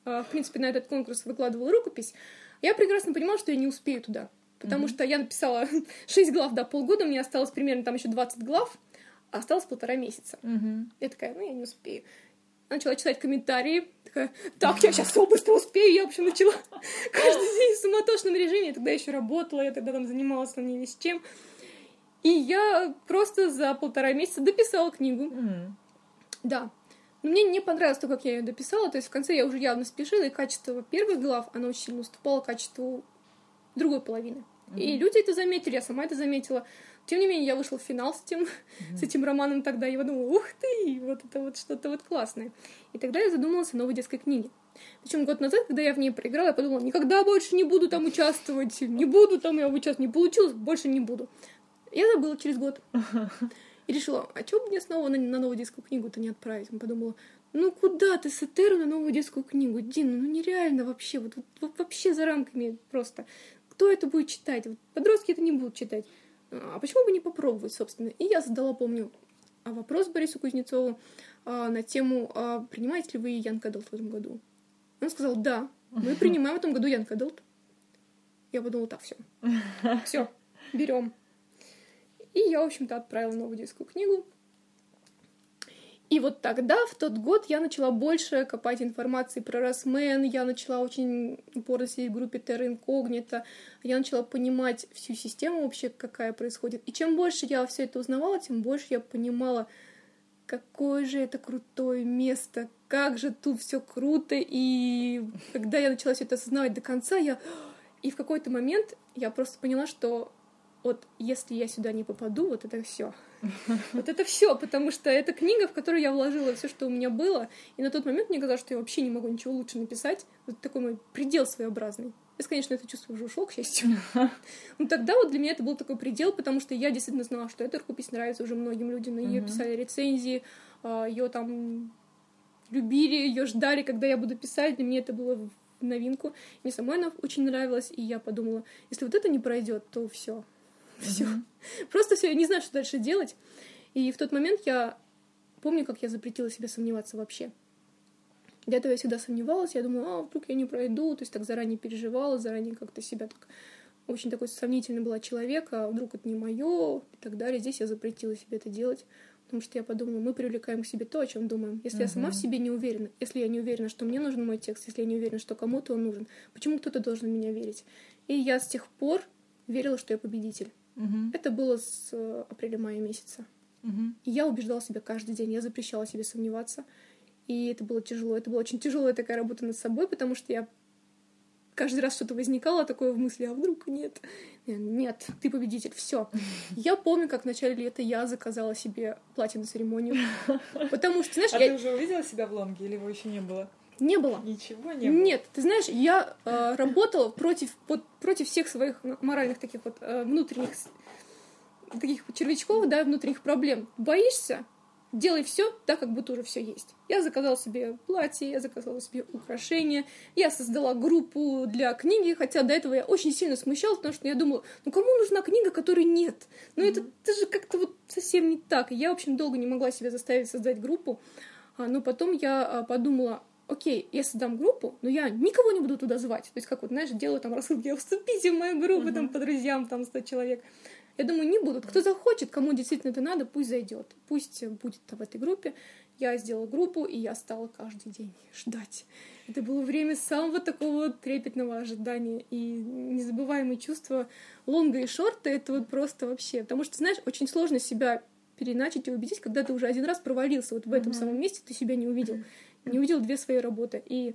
Speaker 2: э, в принципе, на этот конкурс выкладывала рукопись, я прекрасно понимала, что я не успею туда. Потому mm-hmm. что я написала 6 глав, да, полгода, мне осталось примерно там еще 20 глав, осталось полтора месяца.
Speaker 1: Угу.
Speaker 2: Я такая, ну, я не успею. Начала читать комментарии. Такая, так, я сейчас все быстро успею. Я, в общем, начала каждый день в суматошном режиме. Я тогда еще работала, я тогда там занималась там не весь чем. И я просто за полтора месяца дописала книгу.
Speaker 1: Mm.
Speaker 2: Да. Но мне не понравилось то, как я ее дописала, то есть в конце я уже явно спешила, и качество первых глав, оно очень сильно уступало качеству другой половины. Mm-hmm. И люди это заметили, я сама это заметила. Тем не менее, я вышла в финал с этим, mm-hmm. с этим романом тогда, и я подумала, ух ты, вот это вот что-то вот классное. И тогда я задумалась о новой детской книге. Причем год назад, когда я в ней проиграла, я подумала, никогда больше не буду там участвовать, не буду там я участвовать, не получилось, больше не буду. Я забыла через год. И решила, а чего мне снова на, на новую детскую книгу-то не отправить? Я подумала, ну куда ты с Этеру на новую детскую книгу? Дина, ну нереально вообще, вот, вот вообще за рамками просто. Кто это будет читать? Вот подростки это не будут читать. А почему бы не попробовать, собственно? И я задала, помню, а вопрос Борису Кузнецову а, на тему, а, принимаете ли вы Young Adult в этом году? Он сказал, да, мы принимаем в этом году Young Adult. Я подумала, так, все. Все, берем. И я, в общем-то, отправила новую детскую книгу. И вот тогда, в тот год, я начала больше копать информации про Росмен, я начала очень упорно сидеть в группе Terra Incognita, я начала понимать всю систему вообще, какая происходит. И чем больше я все это узнавала, тем больше я понимала, какое же это крутое место, как же тут все круто. И когда я начала все это осознавать до конца, я... И в какой-то момент я просто поняла, что вот если я сюда не попаду, вот это все. Вот это все, потому что это книга, в которую я вложила все, что у меня было, и на тот момент мне казалось, что я вообще не могу ничего лучше написать. Вот такой мой предел своеобразный. Сейчас, конечно, это чувство уже ушло, к счастью. Но тогда вот для меня это был такой предел, потому что я действительно знала, что эта рукопись нравится уже многим людям. На нее писали рецензии, а, ее там любили, ее ждали, когда я буду писать. Для меня это было новинку. Мне самой она очень нравилась, и я подумала, если вот это не пройдет, то все, все. Просто все, я не знаю, что дальше делать. И в тот момент я помню, как я запретила себе сомневаться вообще. До этого я всегда сомневалась, я думала, а, вдруг я не пройду, то есть так заранее переживала, заранее как-то себя так очень такой сомнительный была человек, а вдруг это не мое и так далее. Здесь я запретила себе это делать, потому что я подумала, мы привлекаем к себе то, о чем думаем. Если uh-huh. я сама в себе не уверена, если я не уверена, что мне нужен мой текст, если я не уверена, что кому-то он нужен, почему кто-то должен в меня верить? И я с тех пор верила, что я победитель. Угу. Это было с э, апреля-мая месяца. Угу. И я убеждала себя каждый день, я запрещала себе сомневаться. И это было тяжело. Это была очень тяжелая такая работа над собой, потому что я каждый раз что-то возникало такое в мысли, а вдруг нет? Нет, ты победитель, все. Я помню, как в начале лета я заказала себе платье на церемонию. Потому что, знаешь,
Speaker 1: а
Speaker 2: я...
Speaker 1: ты уже увидела себя в лонге или его еще не было?
Speaker 2: Не было.
Speaker 1: Ничего не было.
Speaker 2: Нет, ты знаешь, я э, работала против, вот, против всех своих моральных таких вот э, внутренних таких червячков, да, внутренних проблем. Боишься? Делай все так, как будто уже все есть. Я заказала себе платье, я заказала себе украшения, я создала группу для книги, хотя до этого я очень сильно смущалась, потому что я думала, ну кому нужна книга, которой нет? Ну mm-hmm. это, это же как-то вот совсем не так. Я, в общем, долго не могла себя заставить создать группу, а, но потом я а, подумала, окей, я создам группу, но я никого не буду туда звать. То есть, как вот, знаешь, делаю там рассылки, вступите в мою группу, uh-huh. там, по друзьям, там, 100 человек. Я думаю, не будут. Кто захочет, кому действительно это надо, пусть зайдет. Пусть будет в этой группе. Я сделала группу, и я стала каждый день ждать. Это было время самого такого трепетного ожидания и незабываемые чувства лонга и шорта. Это вот просто вообще... Потому что, знаешь, очень сложно себя переначить и убедить, когда ты уже один раз провалился вот в этом uh-huh. самом месте, ты себя не увидел не увидела две свои работы. И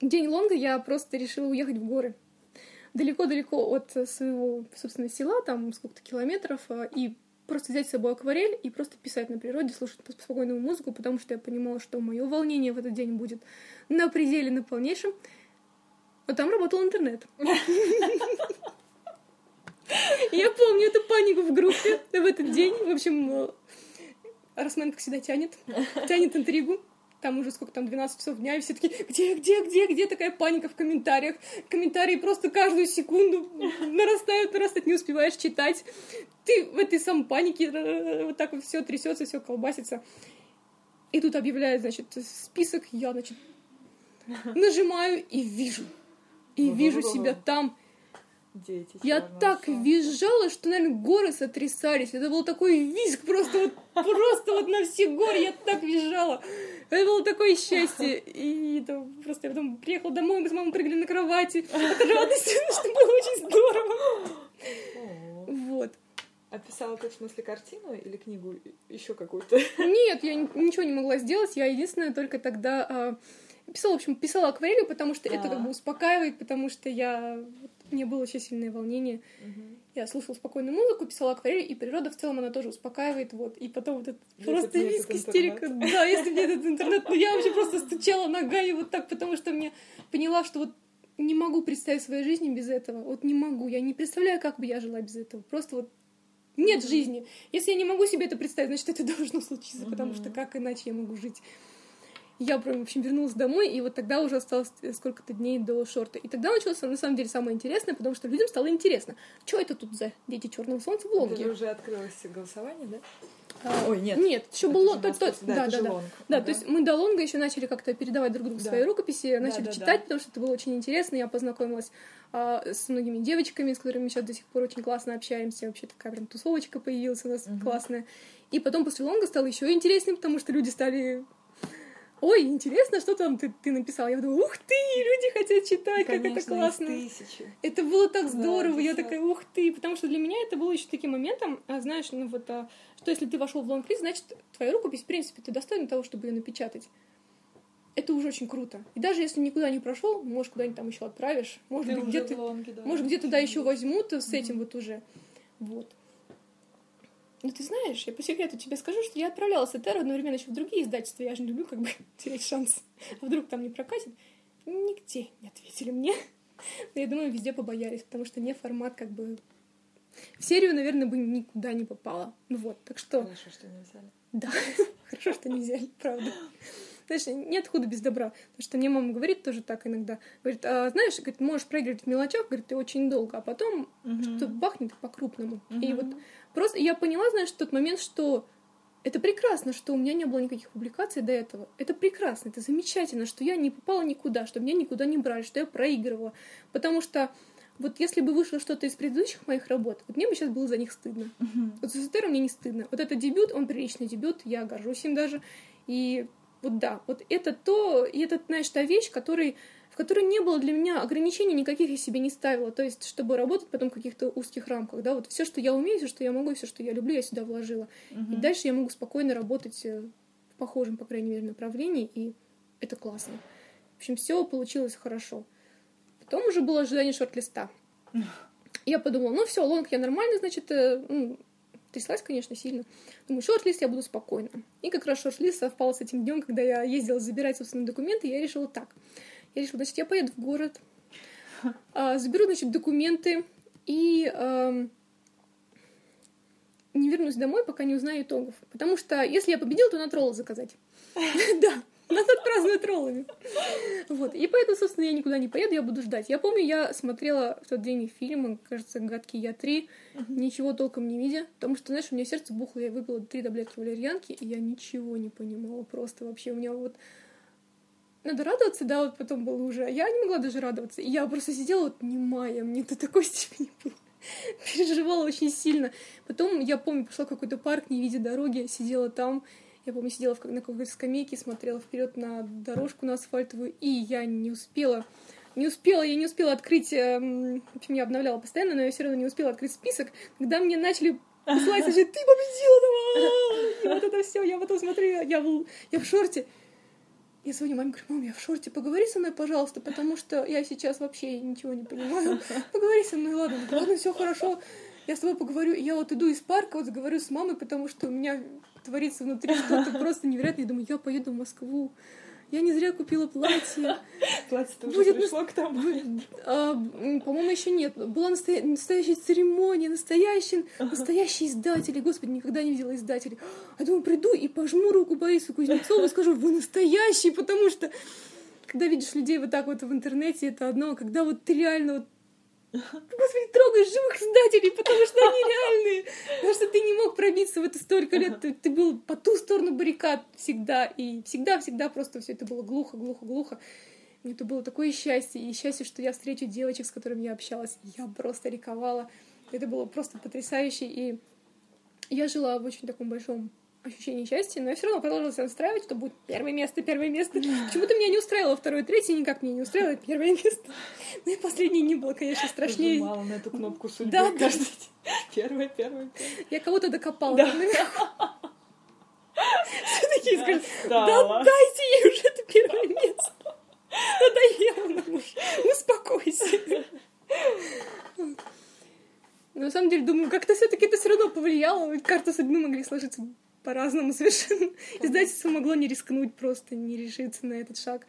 Speaker 2: день лонга я просто решила уехать в горы. Далеко-далеко от своего, собственно, села, там сколько-то километров, а, и просто взять с собой акварель и просто писать на природе, слушать спокойную музыку, потому что я понимала, что мое волнение в этот день будет на пределе, на полнейшем. А там работал интернет. Я помню эту панику в группе в этот день. В общем, Росмен, как всегда, тянет. Тянет интригу там уже сколько там, 12 часов дня, и все таки где, где, где, где такая паника в комментариях. Комментарии просто каждую секунду нарастают, нарастают, не успеваешь читать. Ты в этой самой панике э, вот так вот все трясется, все колбасится. И тут объявляют, значит, список, я, значит, нажимаю и вижу. И вижу себя там,
Speaker 1: Дети
Speaker 2: я так солнца. визжала, что, наверное, горы сотрясались. Это был такой визг просто вот, просто вот на все горы. Я так визжала. Это было такое счастье. И это просто я потом приехала домой, мы с мамой прыгали на кровати от радости, что было очень здорово. Вот.
Speaker 1: А писала ты в смысле картину или книгу еще какую-то?
Speaker 2: Нет, я ничего не могла сделать. Я единственное только тогда а, писала, в общем, писала акварелью, потому что это как бы успокаивает, потому что я мне было очень сильное волнение. Я слушала спокойную музыку, писала акварель, и природа в целом она тоже успокаивает, вот. И потом вот этот если просто виск, истерика. Да, если бы этот интернет, ну я вообще просто стучала ногами вот так, потому что мне поняла, что вот не могу представить своей жизни без этого. Вот не могу. Я не представляю, как бы я жила без этого. Просто вот нет mm-hmm. жизни. Если я не могу себе это представить, значит, это должно случиться, mm-hmm. потому что как иначе я могу жить? Я, в общем, вернулась домой, и вот тогда уже осталось сколько-то дней до шорта. И тогда началось, на самом деле, самое интересное, потому что людям стало интересно. Что это тут за дети черного солнца в лонге?
Speaker 1: Это уже открылось голосование, да?
Speaker 2: А, Ой, нет. Нет, еще был лонг. То, да, да, да, да. да, то есть мы до лонга еще начали как-то передавать друг другу да. свои рукописи, начали да, читать, да. потому что это было очень интересно. Я познакомилась а, с многими девочками, с которыми мы сейчас до сих пор очень классно общаемся. Вообще такая прям тусовочка появилась у нас угу. классная. И потом после лонга стало еще интереснее, потому что люди стали ой, интересно, что там ты, ты написал. Я думаю, ух ты, люди хотят читать, Конечно, как это классно.
Speaker 1: Тысячи.
Speaker 2: Это было так здорово, да, я такая, ух ты, потому что для меня это было еще таким моментом, а, знаешь, ну вот, а, что если ты вошел в лонг-лист, значит, твоя рукопись, в принципе, ты достоин того, чтобы ее напечатать. Это уже очень круто. И даже если никуда не прошел, может, куда-нибудь там еще отправишь, может быть, где-то, да. может, где туда еще возьмут с этим mm-hmm. вот уже. Вот. Ну, ты знаешь, я по секрету тебе скажу, что я отправляла Сетеру одновременно еще в другие издательства. Я же не люблю как бы терять шанс. А вдруг там не прокатит? Нигде не ответили мне. Но я думаю, везде побоялись, потому что не формат как бы... В серию, наверное, бы никуда не попала. Ну вот, так что...
Speaker 1: Хорошо, что не взяли.
Speaker 2: Да, хорошо, что не взяли, правда. Знаешь, нет худа без добра. Потому что мне мама говорит тоже так иногда. Говорит, а, знаешь, говорит, можешь проигрывать в мелочах, говорит, ты очень долго, а потом угу. что-то бахнет по-крупному. Угу. И вот Просто я поняла, знаешь, в тот момент, что это прекрасно, что у меня не было никаких публикаций до этого. Это прекрасно, это замечательно, что я не попала никуда, что меня никуда не брали, что я проигрывала. Потому что вот если бы вышло что-то из предыдущих моих работ, вот мне бы сейчас было за них стыдно. Uh-huh. Вот за Эстером мне не стыдно. Вот это дебют, он приличный дебют, я горжусь им даже. И вот да, вот это то, и это, знаешь, та вещь, который в которой не было для меня ограничений никаких я себе не ставила. То есть, чтобы работать потом в каких-то узких рамках, да, вот все, что я умею, все, что я могу, все, что я люблю, я сюда вложила. Угу. И дальше я могу спокойно работать э, в похожем, по крайней мере, направлении, и это классно. В общем, все получилось хорошо. Потом уже было ожидание шорт-листа. Я подумала, ну все, лонг я нормально, значит, э, ну, тряслась, конечно, сильно. Думаю, шорт-лист я буду спокойно. И как раз шорт-лист совпал с этим днем, когда я ездила забирать собственные документы, я решила так. Я решила, значит, я поеду в город, а, заберу, значит, документы и а, не вернусь домой, пока не узнаю итогов. Потому что если я победила, то надо роллы заказать. Да, нас отпразднуют роллами. Вот. И поэтому, собственно, я никуда не поеду, я буду ждать. Я помню, я смотрела в тот день фильм, кажется, «Гадкий я 3», ничего толком не видя, потому что, знаешь, у меня сердце бухло, я выпила три таблетки валерьянки, и я ничего не понимала просто вообще. У меня вот надо радоваться, да, вот потом было уже. Я не могла даже радоваться. И я просто сидела вот немая, мне до такой степени было. Переживала очень сильно. Потом, я помню, пошла в какой-то парк, не видя дороги, сидела там. Я помню, сидела на какой-то скамейке, смотрела вперед на дорожку на асфальтовую, и я не успела не успела, я не успела открыть, эм, в обновляла постоянно, но я все равно не успела открыть список, когда мне начали посылать, ты победила, давай! И вот это все, я потом смотрю, я в, я в шорте, я звоню маме, говорю, мам, я в шорте, поговори со мной, пожалуйста, потому что я сейчас вообще ничего не понимаю. Поговори со мной, ладно, ладно, все хорошо, я с тобой поговорю. Я вот иду из парка, вот говорю с мамой, потому что у меня творится внутри что-то просто невероятное. Я думаю, я поеду в Москву я не зря купила платье.
Speaker 1: Платье-то уже Будет пришло к тому.
Speaker 2: А, по-моему, еще нет. Была настоя... настоящая церемония, настоящий, настоящий издатель. Господи, никогда не видела издателей. Я думаю, приду и пожму руку Борису Кузнецову и скажу, вы настоящий, потому что когда видишь людей вот так вот в интернете, это одно, а когда вот ты реально вот Господи, трогай живых издателей, потому что они реальные. Потому что ты не мог пробиться в это столько лет. Ты, ты был по ту сторону баррикад всегда. И всегда-всегда просто все это было глухо, глухо, глухо. И это было такое счастье. И счастье, что я встречу девочек, с которыми я общалась. Я просто ликовала. Это было просто потрясающе. И я жила в очень таком большом ощущение счастья, но я все равно продолжила себя настраивать, что будет первое место, первое место. Почему-то меня не устраивало второе, третье, никак меня не устраивало первое место. Ну и последнее не было, конечно, страшнее.
Speaker 1: Нажимала на эту кнопку судьбы
Speaker 2: да,
Speaker 1: каждый Первое, первое, первое.
Speaker 2: Я кого-то докопала.
Speaker 1: Да.
Speaker 2: Все такие сказали, да дайте ей уже это первое место. Надоело нам уже. Успокойся. Но на самом деле, думаю, как-то все таки это все равно повлияло. Ведь карты судьбы могли сложиться по-разному совершенно. Издательство могло не рискнуть просто, не решиться на этот шаг.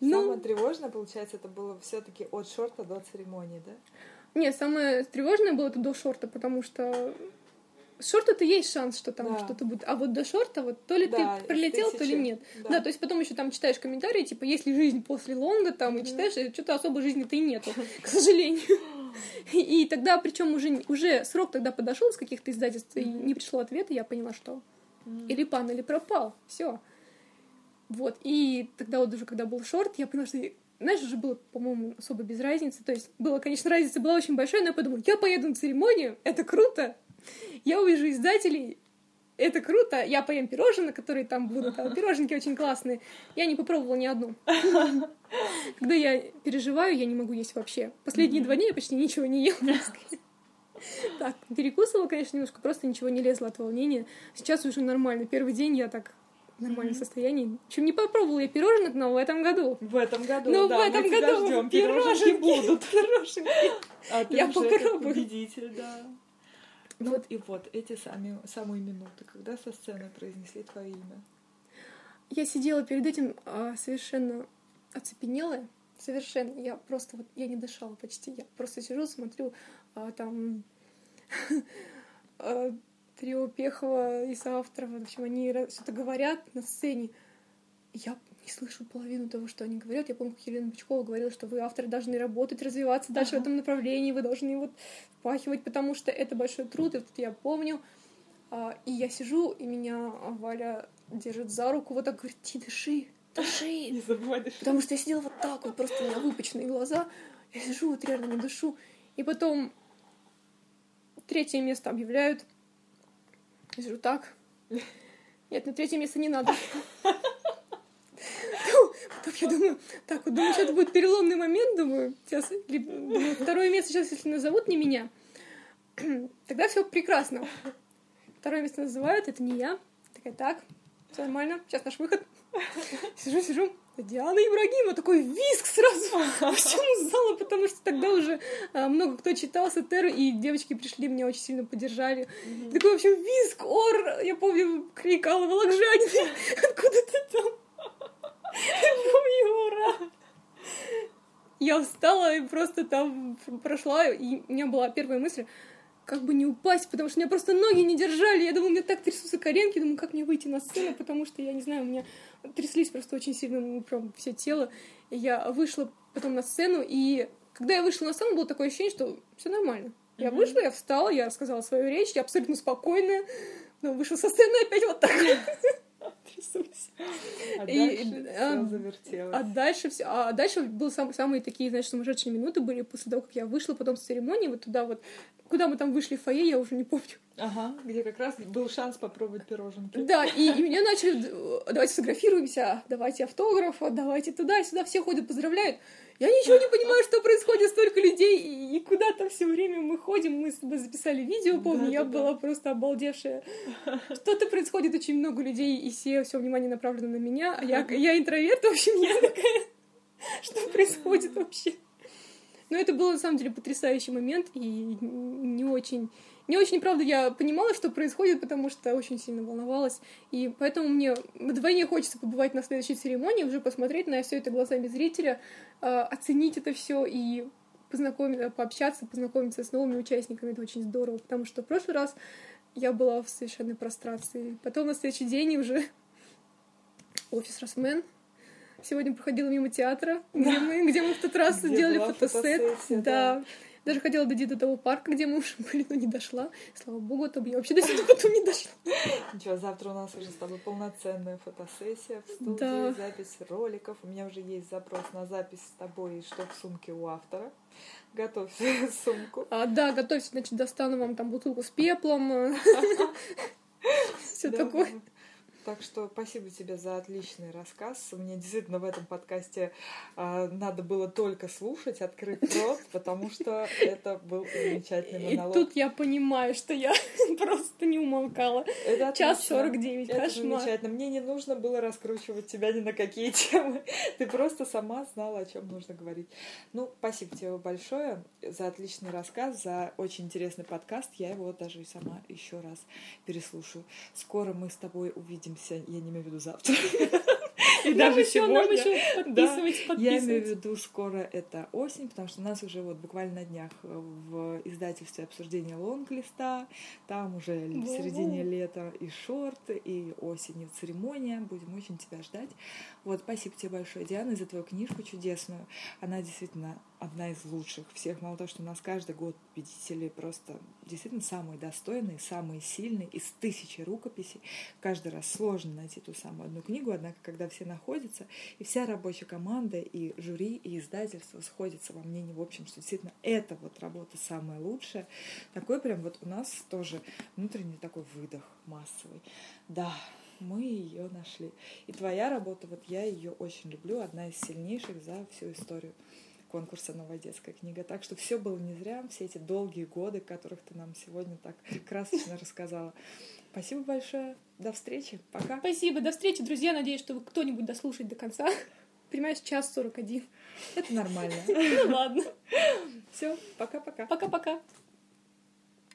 Speaker 1: Самое
Speaker 2: Ну,
Speaker 1: тревожное, получается, это было все-таки от шорта до церемонии, да?
Speaker 2: не, самое тревожное было это до шорта, потому что с шорта-то есть шанс, что там
Speaker 1: Да.
Speaker 2: что-то будет. А вот до шорта, вот то ли
Speaker 1: Да,
Speaker 2: ты прилетел,
Speaker 1: из
Speaker 2: то ли
Speaker 1: тысячи.
Speaker 2: нет.
Speaker 1: Да.
Speaker 2: Да. то есть потом еще там читаешь комментарии, типа, есть ли жизнь после Лонга, там, и читаешь, и что-то особой жизни-то и нету, к сожалению. И, тогда, причем уже, уже срок тогда подошел с каких-то издательств, и не пришло ответа, я поняла, что или пан, или пропал, все. Вот, и тогда вот уже, когда был шорт, я поняла, что, знаешь, уже было, по-моему, особо без разницы. То есть, была, конечно, разница была очень большая, но я подумала, я поеду на церемонию, это круто, я увижу издателей, это круто, я поем пирожные, которые там будут, а пироженки очень классные. Я не попробовала ни одну. Когда я переживаю, я не могу есть вообще. Последние два дня я почти ничего не ела. Так, перекусывала, конечно, немножко, просто ничего не лезло от волнения. Сейчас уже нормально. Первый день я так в нормальном состоянии. Чем не попробовала я пирожных, но в этом году.
Speaker 1: В этом году,
Speaker 2: Ну,
Speaker 1: да,
Speaker 2: в этом
Speaker 1: мы тебя
Speaker 2: году
Speaker 1: ждем,
Speaker 2: пироженки
Speaker 1: пироженки будут.
Speaker 2: Пироженки.
Speaker 1: А ты
Speaker 2: Я попробую.
Speaker 1: победитель, да. Ну
Speaker 2: Вот.
Speaker 1: и вот эти сами, самые минуты, когда со сцены произнесли твое имя.
Speaker 2: Я сидела перед этим а, совершенно оцепенелая. Совершенно. Я просто вот, я не дышала почти. Я просто сижу, смотрю, там а, трио Пехова и соавторов, в общем, они что-то говорят на сцене. Я не слышу половину того, что они говорят. Я помню, как Елена Бычкова говорила, что вы, авторы, должны работать, развиваться дальше в этом направлении, вы должны вот впахивать, потому что это большой труд. И вот я помню, а, и я сижу, и меня Валя держит за руку, вот так говорит, ти, дыши, дыши.
Speaker 1: Не забывай дышать.
Speaker 2: Потому что я сидела вот так вот, просто у меня выпученные глаза. Я сижу, вот реально не дышу. И потом третье место объявляют. Я сижу так. Нет, на третье место не надо. Потом я думаю, так, вот думаю, сейчас будет переломный момент, думаю, сейчас, думаю, второе место сейчас, если назовут не меня, тогда все прекрасно. Второе место называют, это не я. Такая, так, все нормально, сейчас наш выход. Сижу, сижу. Диана Ибрагимова, такой виск сразу всему залу, потому что тогда уже а, много кто читал Сатеру, и девочки пришли, меня очень сильно поддержали. Такой, в общем, виск, ор, я помню, крикала Волокжанин, откуда ты там? Я помню, ура! Я встала и просто там прошла, и у меня была первая мысль, как бы не упасть, потому что у меня просто ноги не держали. Я думала, у меня так трясутся коленки, думаю, как мне выйти на сцену, потому что, я не знаю, у меня тряслись просто очень сильно, ну, прям все тело. И я вышла потом на сцену, и когда я вышла на сцену, было такое ощущение, что все нормально. Я вышла, я встала, я сказала свою речь, я абсолютно спокойная. Но вышла со сцены опять вот так. Трясусь.
Speaker 1: А
Speaker 2: И,
Speaker 1: дальше
Speaker 2: а,
Speaker 1: все завертелось.
Speaker 2: А дальше все, а дальше был сам, самые такие, знаешь, сумасшедшие минуты были после того, как я вышла потом с церемонии вот туда вот, куда мы там вышли в фойе, я уже не помню.
Speaker 1: Ага, где как раз был шанс попробовать пироженки.
Speaker 2: Да, и, и меня начали, давайте сфотографируемся, давайте автограф, давайте туда и сюда, все ходят, поздравляют. Я ничего не понимаю, что происходит, столько людей, и, и куда-то все время мы ходим, мы с тобой записали видео, помню, я
Speaker 1: Да-да-да.
Speaker 2: была просто обалдевшая. Что-то происходит, очень много людей, и все, все внимание направлено на меня, а я, я интроверт, в общем, я такая, что происходит вообще? Но это был, на самом деле, потрясающий момент, и не очень... Не очень, правда, я понимала, что происходит, потому что очень сильно волновалась. И поэтому мне вдвойне хочется побывать на следующей церемонии, уже посмотреть на все это глазами зрителя, э, оценить это все и познакомиться, пообщаться, познакомиться с новыми участниками. Это очень здорово, потому что в прошлый раз я была в совершенной прострации. Потом на следующий день уже офис Росмен. Сегодня проходила мимо театра, где мы, где мы в тот раз
Speaker 1: Где
Speaker 2: делали
Speaker 1: была
Speaker 2: фотосет.
Speaker 1: фотосессия,
Speaker 2: да.
Speaker 1: да.
Speaker 2: Даже хотела дойти до того парка, где мы уже были, но не дошла. Слава богу, а то бы я вообще до сюда потом не дошла.
Speaker 1: Ничего, завтра у нас уже с тобой полноценная фотосессия в студии,
Speaker 2: Да.
Speaker 1: запись роликов. У меня уже есть запрос на запись с тобой, что в сумке у автора. Готовь сумку.
Speaker 2: А, да, готовьте, значит, достану вам там бутылку с пеплом. Все такое.
Speaker 1: Так что спасибо тебе за отличный рассказ. Мне действительно в этом подкасте э, надо было только слушать, открыть рот, потому что это был замечательный монолог.
Speaker 2: И тут я понимаю, что я просто не умолкала. Это Час сорок девять,
Speaker 1: кошмар. замечательно. Мне не нужно было раскручивать тебя ни на какие темы. Ты просто сама знала, о чем нужно говорить. Ну, спасибо тебе большое за отличный рассказ, за очень интересный подкаст. Я его даже и сама еще раз переслушаю. Скоро мы с тобой увидимся, я не имею в виду завтра. И даже сегодня. Нам еще подписывать, да, Я имею в виду скоро это осень, потому что у нас уже вот буквально на днях в издательстве обсуждения лонг-листа, там уже в середине лета и шорты, и осенью церемония. Будем очень тебя ждать. Вот, спасибо тебе большое, Диана, за твою книжку чудесную. Она действительно одна из лучших всех. Мало того, что у нас каждый год победители просто действительно самые достойные, самые сильные из тысячи рукописей. Каждый раз сложно найти ту самую одну книгу, однако, все находятся, и вся рабочая команда, и жюри, и издательство сходятся во мнении, в общем, что действительно эта вот работа самая лучшая, такой прям вот у нас тоже внутренний такой выдох массовый. Да, мы ее нашли. И твоя работа, вот я ее очень люблю, одна из сильнейших за всю историю конкурса «Новая детская книга». Так что все было не зря, все эти долгие годы, которых ты нам сегодня так красочно рассказала. Спасибо большое. До встречи. Пока.
Speaker 2: Спасибо. До встречи, друзья. Надеюсь, что вы кто-нибудь дослушает до конца. Понимаешь, час сорок один.
Speaker 1: Это нормально.
Speaker 2: Ну ладно.
Speaker 1: Все, пока-пока.
Speaker 2: Пока-пока.